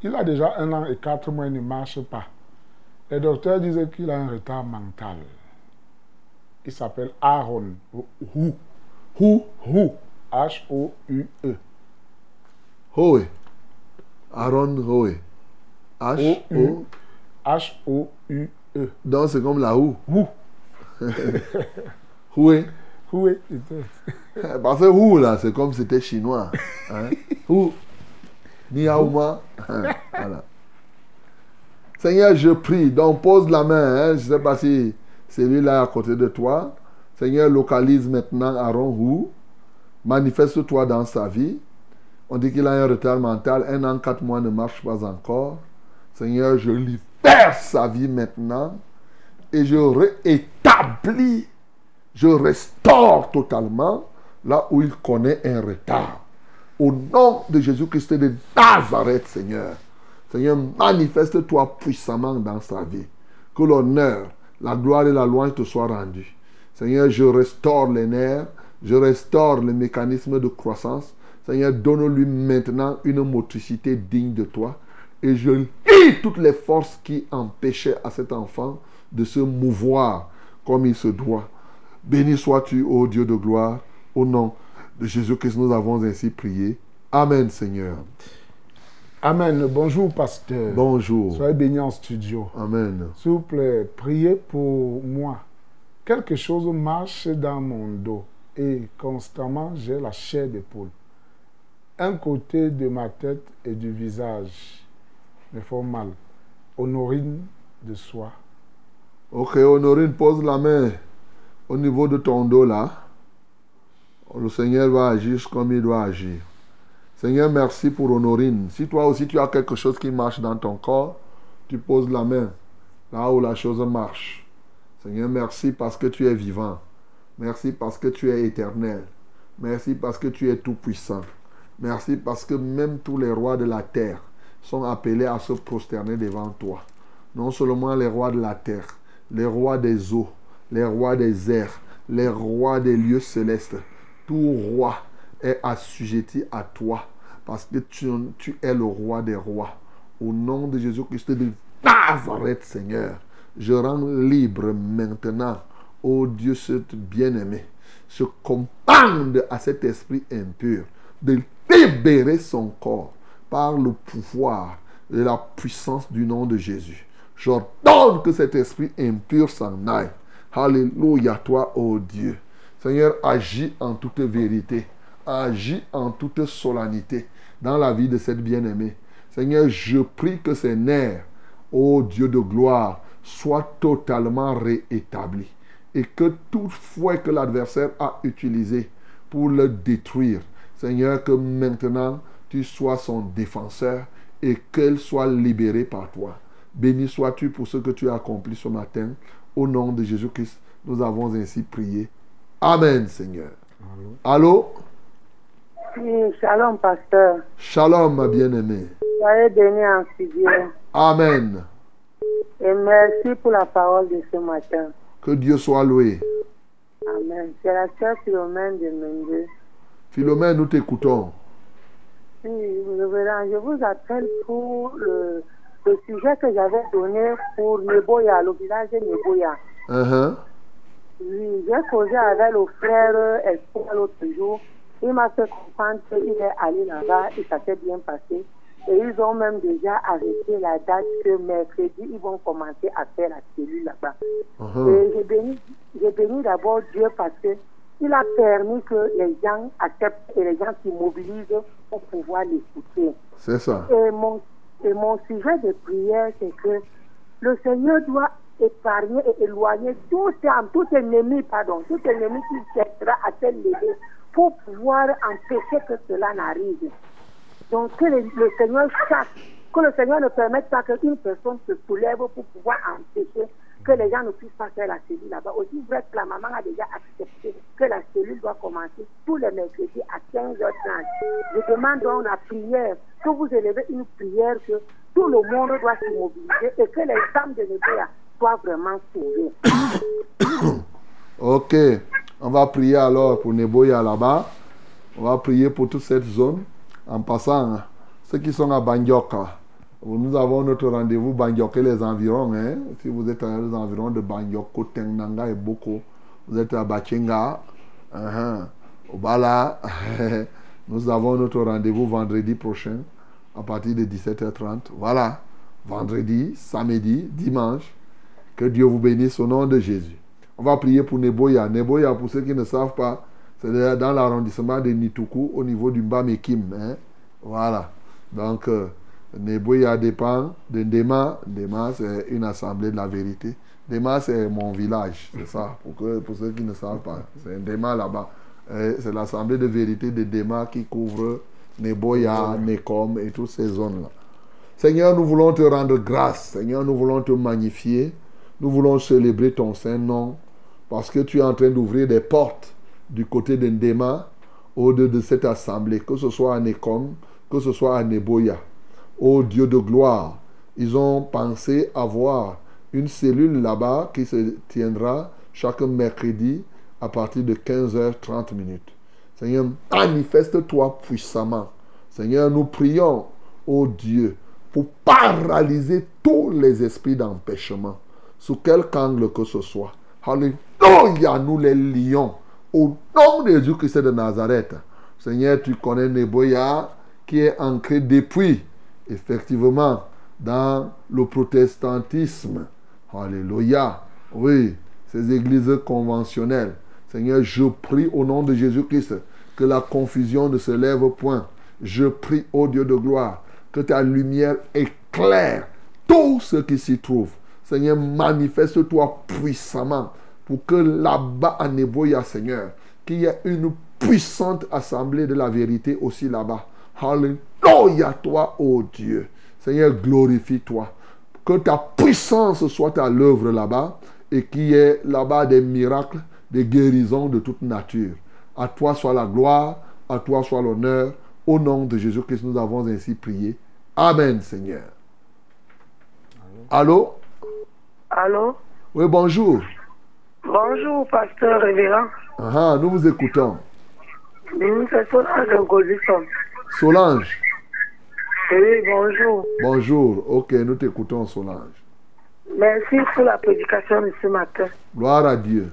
Il a déjà un an et quatre mois, il ne marche pas. Les docteurs disaient qu'il a un retard mental. Il s'appelle Aaron. Hou. Hou. Hou. H-O-U-E. Hoé. Aaron Hoé. H O. H-O-U-E. Donc c'est comme la houe. Hou. Houé. Houé. Parce que hou là, c'est comme si c'était chinois. Hein? Hou. Niaouma. Hein, Voilà. Seigneur, je prie. Donc pose la main. hein. Je ne sais pas si celui-là à côté de toi. Seigneur, localise maintenant Aaron Hou. Manifeste-toi dans sa vie. On dit qu'il a un retard mental. Un an, quatre mois ne marche pas encore. Seigneur, je libère sa vie maintenant. Et je réétablis, je restaure totalement là où il connaît un retard. Au nom de Jésus-Christ de Nazareth, Seigneur. Seigneur, manifeste-toi puissamment dans sa vie. Que l'honneur, la gloire et la louange te soient rendus. Seigneur, je restaure les nerfs, je restaure les mécanismes de croissance. Seigneur, donne-lui maintenant une motricité digne de toi. Et je lis toutes les forces qui empêchaient à cet enfant de se mouvoir comme il se doit. Béni sois-tu, ô Dieu de gloire, au nom de Jésus-Christ, nous avons ainsi prié. Amen, Seigneur. Amen. Bonjour, pasteur. Bonjour. Soyez bénis en studio. Amen. S'il vous plaît, priez pour moi. Quelque chose marche dans mon dos et constamment j'ai la chair d'épaule. Un côté de ma tête et du visage. me font mal. Honorine de soie. Ok, Honorine, pose la main au niveau de ton dos là. Le Seigneur va agir comme il doit agir. Seigneur, merci pour Honorine. Si toi aussi tu as quelque chose qui marche dans ton corps, tu poses la main là où la chose marche. Seigneur, merci parce que tu es vivant. Merci parce que tu es éternel. Merci parce que tu es tout-puissant. Merci parce que même tous les rois de la terre sont appelés à se prosterner devant toi. Non seulement les rois de la terre, les rois des eaux, les rois des airs, les rois des lieux célestes. Tout roi est assujetti à toi parce que tu, es le roi des rois. Au nom de Jésus-Christ de Nazareth, Seigneur, je rends libre maintenant, ô Dieu, cet bien-aimé. Je commande à cet esprit impur de libérer son corps par le pouvoir et la puissance du nom de Jésus. J'ordonne que cet esprit impur s'en aille. Alléluia, toi, ô Dieu. Seigneur, agis en toute vérité. Agis en toute solennité dans la vie de cette bien-aimée. Seigneur, je prie que ses nerfs, ô Dieu de gloire, soient totalement réétablis. Et que tout fouet que l'adversaire a utilisé pour le détruire, Seigneur, que maintenant tu sois son défenseur et qu'elle soit libérée par toi. Béni sois-tu pour ce que tu as accompli ce matin. Au nom de Jésus-Christ, nous avons ainsi prié. Amen, Seigneur. Allô? Oui, shalom, pasteur. Shalom, ma bien-aimée. Soyez bénis en studio. Amen. Et merci pour la parole de ce matin. Que Dieu soit loué. Amen. C'est la sœur Philomène de Mende. Philomène, nous t'écoutons. Oui, révérend, je vous appelle pour le, le sujet que j'avais donné pour Neboya, le village de Neboya. Uh-huh. Oui, j'ai causé avec le frère Espoir l'autre jour. Il m'a fait comprendre qu'il est allé là-bas et ça s'est bien passé. Et ils ont même déjà arrêté la date que mercredi, ils vont commencer à faire la cellule là-bas. Uh-huh. Et j'ai béni, j'ai béni d'abord Dieu parce que il a permis que les gens acceptent et les gens s'y mobilisent pour pouvoir l'écouter. C'est ça. Et mon, et mon sujet de prière, c'est que le Seigneur doit épargner et éloigner tout, tout ennemi, pardon, tout ennemi qui cherchera à te lever pour pouvoir empêcher que cela n'arrive. Donc que le, Seigneur chasse, que le Seigneur ne permette pas qu'une personne se soulève pour pouvoir empêcher que les gens ne puissent pas faire la cellule là-bas. Aussi vrai que la maman a déjà accepté que la cellule doit commencer tous les mercredis à 15h30. Je demande donc la prière, que vous élevez une prière que tout le monde doit se mobiliser et que les femmes de Nébré soient vraiment sauvées. Ok. On va prier alors pour Neboya là-bas. On va prier pour toute cette zone. En passant, hein, ceux qui sont à Bandioka, nous avons notre rendez-vous Bandioka et les environs. hein. Si vous êtes dans les environs de Bandioka, Tengnanga et Boko, vous êtes à Bachenga, uh-huh, au Bala. nous avons notre rendez-vous vendredi prochain à partir de 17h30. Voilà. Vendredi, samedi, dimanche. Que Dieu vous bénisse au nom de Jésus. On va prier pour Neboya. Neboya, pour ceux qui ne savent pas, c'est dans l'arrondissement de Nituku au niveau du Mbamekim. Hein? Voilà. Donc, euh, Neboya dépend de Ndema. Ndema, c'est une assemblée de la vérité. Ndema, c'est mon village. C'est ça, pour, que, pour ceux qui ne savent pas. C'est Ndema là-bas. C'est l'assemblée de vérité de Ndema qui couvre Neboya, Nekom et toutes ces zones-là. Seigneur, nous voulons te rendre grâce. Seigneur, nous voulons te magnifier. Nous voulons célébrer ton saint nom parce que tu es en train d'ouvrir des portes du côté de Ndema au-delà de cette assemblée, que ce soit à Nekom, que ce soit à Neboya. Ô Dieu de gloire, ils ont pensé avoir une cellule là-bas qui se tiendra chaque mercredi à partir de 15h30 minutes. Seigneur, manifeste-toi puissamment. Seigneur, nous prions, ô Dieu, pour paralyser tous les esprits d'empêchement, sous quelque angle que ce soit. Alléluia, nous les lions, au nom de Jésus-Christ de Nazareth. Seigneur, tu connais Neboya, qui est ancré depuis, effectivement, dans le protestantisme. Alléluia. Oui, ces églises conventionnelles. Seigneur, je prie au nom de Jésus-Christ que la confusion ne se lève point. Je prie, ô Dieu de gloire, que ta lumière clair tout ce qui s'y trouve. Seigneur, manifeste-toi puissamment pour que là-bas en Eboya, Seigneur, qu'il y ait une puissante assemblée de la vérité aussi là-bas. Alléluia, toi, ô Dieu. Seigneur, glorifie-toi. Que ta puissance soit à l'œuvre là-bas et qu'il y ait là-bas des miracles, des guérisons de toute nature. À toi soit la gloire, à toi soit l'honneur. Au nom de Jésus-Christ, nous avons ainsi prié. Amen, Seigneur. Allô? Allô? Oui, bonjour. Bonjour, pasteur révérend. Ah, nous vous écoutons. Nous, c'est Solange Godisson. Solange. Oui, bonjour. Bonjour. Ok, nous t'écoutons, Solange. Merci pour la prédication de ce matin. Gloire à Dieu.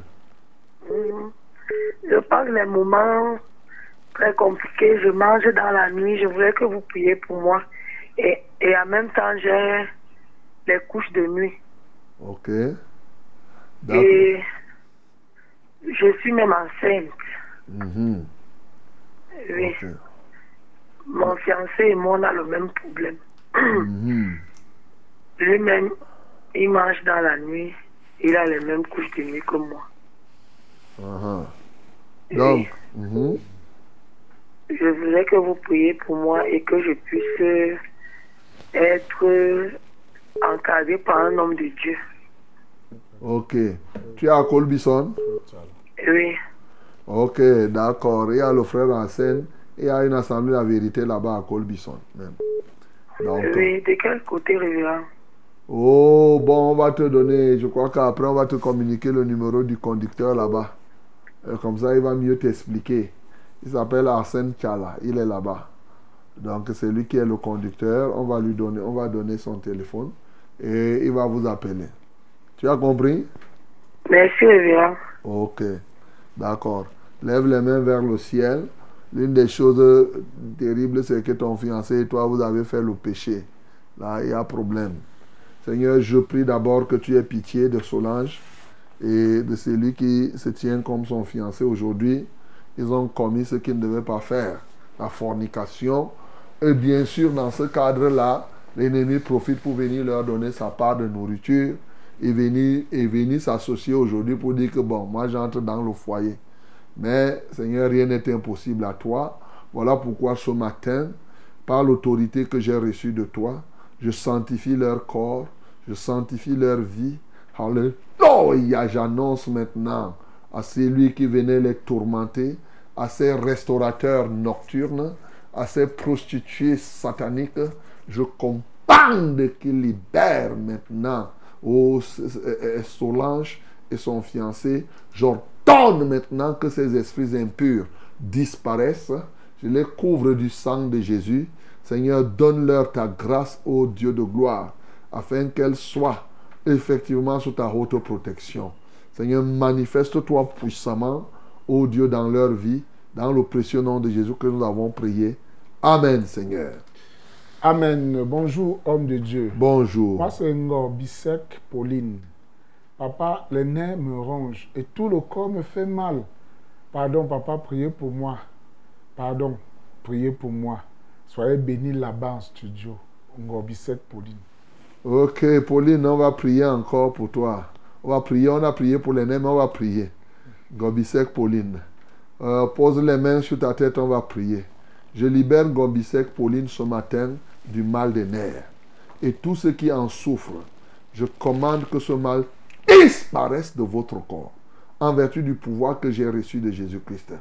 Mhm. Je passe les moments très compliqués. Je mange dans la nuit. Je voulais que vous priez pour moi. Et, et en même temps, j'ai les couches de nuit. Ok. Et je suis même enceinte. Mhm. Oui. Mon fiancé et moi, on a le même problème. Mhm. Lui-même, il mange dans la nuit. Il a les mêmes couches de nuit que moi. Ah, ah. Donc, mhm. Je voudrais que vous priez pour moi et que je puisse être encadré par un homme de Dieu. ok. Tu es à Colbison? Oui. Ok, d'accord. Il y a le frère en scène. Il y a une assemblée de la vérité là-bas à Colbison. même. Donc, Oui, de quel côté, révérend? Oh, bon, on va te donner, je crois qu'après, on va te communiquer le numéro du conducteur là-bas. Euh, Comme ça, il va mieux t'expliquer. Il s'appelle Arsène Tchala, il est là-bas. Donc, c'est lui qui est le conducteur. On va lui donner, on va donner son téléphone et il va vous appeler. Tu as compris? Merci, révérend. Ok, d'accord. Lève les mains vers le ciel. L'une des choses terribles, c'est que ton fiancé et toi, vous avez fait le péché. Là, il y a problème. Seigneur, je prie d'abord que tu aies pitié de Solange et de celui qui se tient comme son fiancé aujourd'hui. Ils ont commis ce qu'ils ne devaient pas faire, la fornication. Et bien sûr, dans ce cadre-là, l'ennemi profite pour venir leur donner sa part de nourriture venir, et venir s'associer aujourd'hui pour dire que bon, moi j'entre dans le foyer. Mais Seigneur, rien n'est impossible à toi. Voilà pourquoi ce matin, par l'autorité que j'ai reçue de toi, je sanctifie leur corps, je sanctifie leur vie. Alléluia, j'annonce maintenant à celui qui venait les tourmenter, à ces restaurateurs nocturnes, à ces prostituées sataniques, je commande qu'ils libèrent maintenant oh, Solange et son fiancé? J'ordonne maintenant que ces esprits impurs disparaissent. Je les couvre du sang de Jésus. Seigneur, donne-leur ta grâce, ô Dieu de gloire, afin qu'elles soient effectivement sous ta haute protection. Seigneur, manifeste-toi puissamment, ô Dieu, dans leur vie, dans le précieux nom de Jésus que nous avons prié. Amen, Seigneur. Amen. Bonjour, homme de Dieu. Bonjour. Moi, c'est Ngor Bissek Pauline. Papa, les nerfs me rongent et tout le corps me fait mal. Pardon, papa, priez pour moi. Pardon, priez pour moi. Soyez bénis là-bas en studio. Ngor Bissek Pauline. Ok, Pauline, on va prier encore pour toi. On va prier, on a prié pour les nerfs, mais on va prier. Gobisek, Pauline. Euh, pose les mains sur ta tête, on va prier. Je libère Gobisek, Pauline, ce matin du mal des nerfs. Et tous ceux qui en souffrent, je commande que ce mal disparaisse de votre corps, en vertu du pouvoir que j'ai reçu de Jésus-Christ.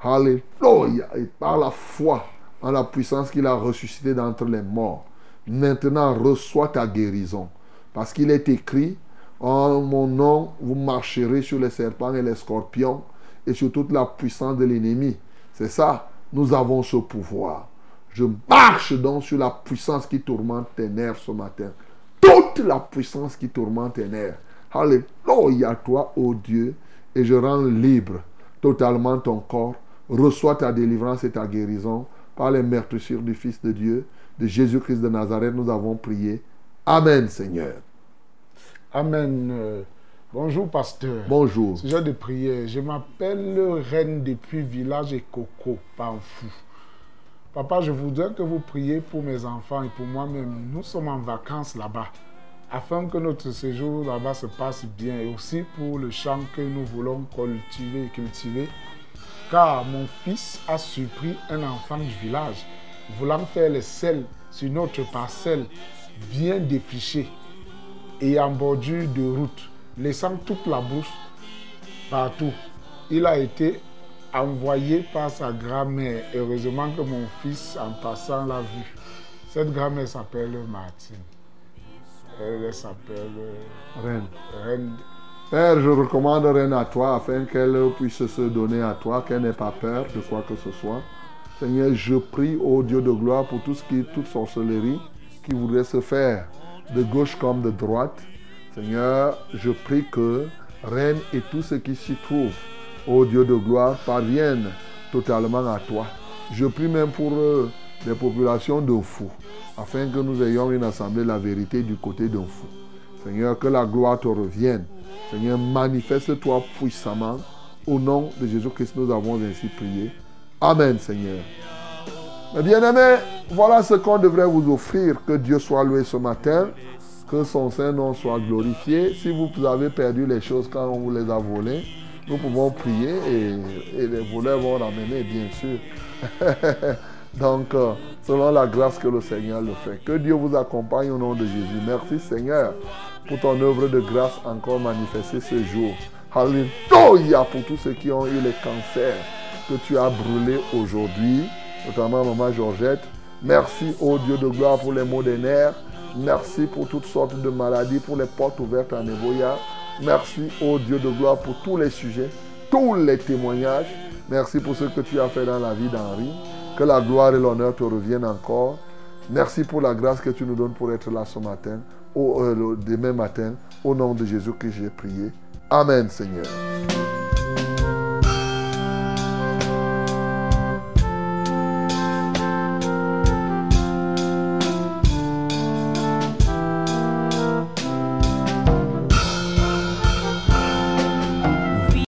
Alléluia. Et par la foi en la puissance qu'il a ressuscité d'entre les morts, maintenant reçois ta guérison. Parce qu'il est écrit, en mon nom, vous marcherez sur les serpents et les scorpions et sur toute la puissance de l'ennemi. C'est ça, nous avons ce pouvoir. Je marche donc sur la puissance qui tourmente tes nerfs ce matin. Toute la puissance qui tourmente tes nerfs. Alléluia, toi, ô Dieu, et je rends libre totalement ton corps. Reçois ta délivrance et ta guérison par les meurtrissures du Fils de Dieu, de Jésus-Christ de Nazareth. Nous avons prié. Amen, Seigneur. Amen. Euh, Bonjour, pasteur. Bonjour. Sujet de prière. Je m'appelle Reine depuis village et Coco, Panfou. Papa, je voudrais que vous priez pour mes enfants et pour moi-même. Nous sommes en vacances là-bas, afin que notre séjour là-bas se passe bien et aussi pour le champ que nous voulons cultiver, cultiver. Car mon fils a surpris un enfant du village, voulant faire les sels sur notre parcelle bien défrichée et en de route, laissant toute la brousse partout. Il a été envoyé par sa grand-mère. Heureusement que mon fils, en passant, l'a vu. Cette grand-mère s'appelle Martine. Elle s'appelle Reine. Reine. Père, je recommande Reine à toi afin qu'elle puisse se donner à toi, qu'elle n'ait pas peur de quoi que ce soit. Seigneur, je prie au Dieu de gloire pour tout ce qui est toute sorcellerie qui voudrait se faire de gauche comme de droite. Seigneur, je prie que Reine et tout ce qui s'y trouve, ô Dieu de gloire, parviennent totalement à toi. Je prie même pour euh, les populations de fous, afin que nous ayons une assemblée de la vérité du côté d'un fou. Seigneur, que la gloire te revienne. Seigneur, manifeste-toi puissamment. Au nom de Jésus-Christ, nous avons ainsi prié. Amen, Seigneur. Mes bien-aimés, voilà ce qu'on devrait vous offrir. Que Dieu soit loué ce matin. Que son Saint-Nom soit glorifié. Si vous avez perdu les choses quand on vous les a volées, nous pouvons prier et, les voleurs vont ramener, bien sûr. Donc, euh, selon la grâce que le Seigneur le fait. Que Dieu vous accompagne au nom de Jésus. Merci Seigneur pour ton œuvre de grâce encore manifestée ce jour. Alléluia pour tous ceux qui ont eu les cancers que tu as brûlés aujourd'hui, notamment Maman Georgette. Merci au Dieu de gloire pour les maux des nerfs. Merci pour toutes sortes de maladies, pour les portes ouvertes à Neboya. Merci au Dieu de gloire pour tous les sujets, tous les témoignages. Merci pour ce que tu as fait dans la vie d'Henri. Que la gloire et l'honneur te reviennent encore. Merci pour la grâce que tu nous donnes pour être là ce matin, euh, demain matin. Au nom de Jésus que j'ai prié. Amen, Seigneur.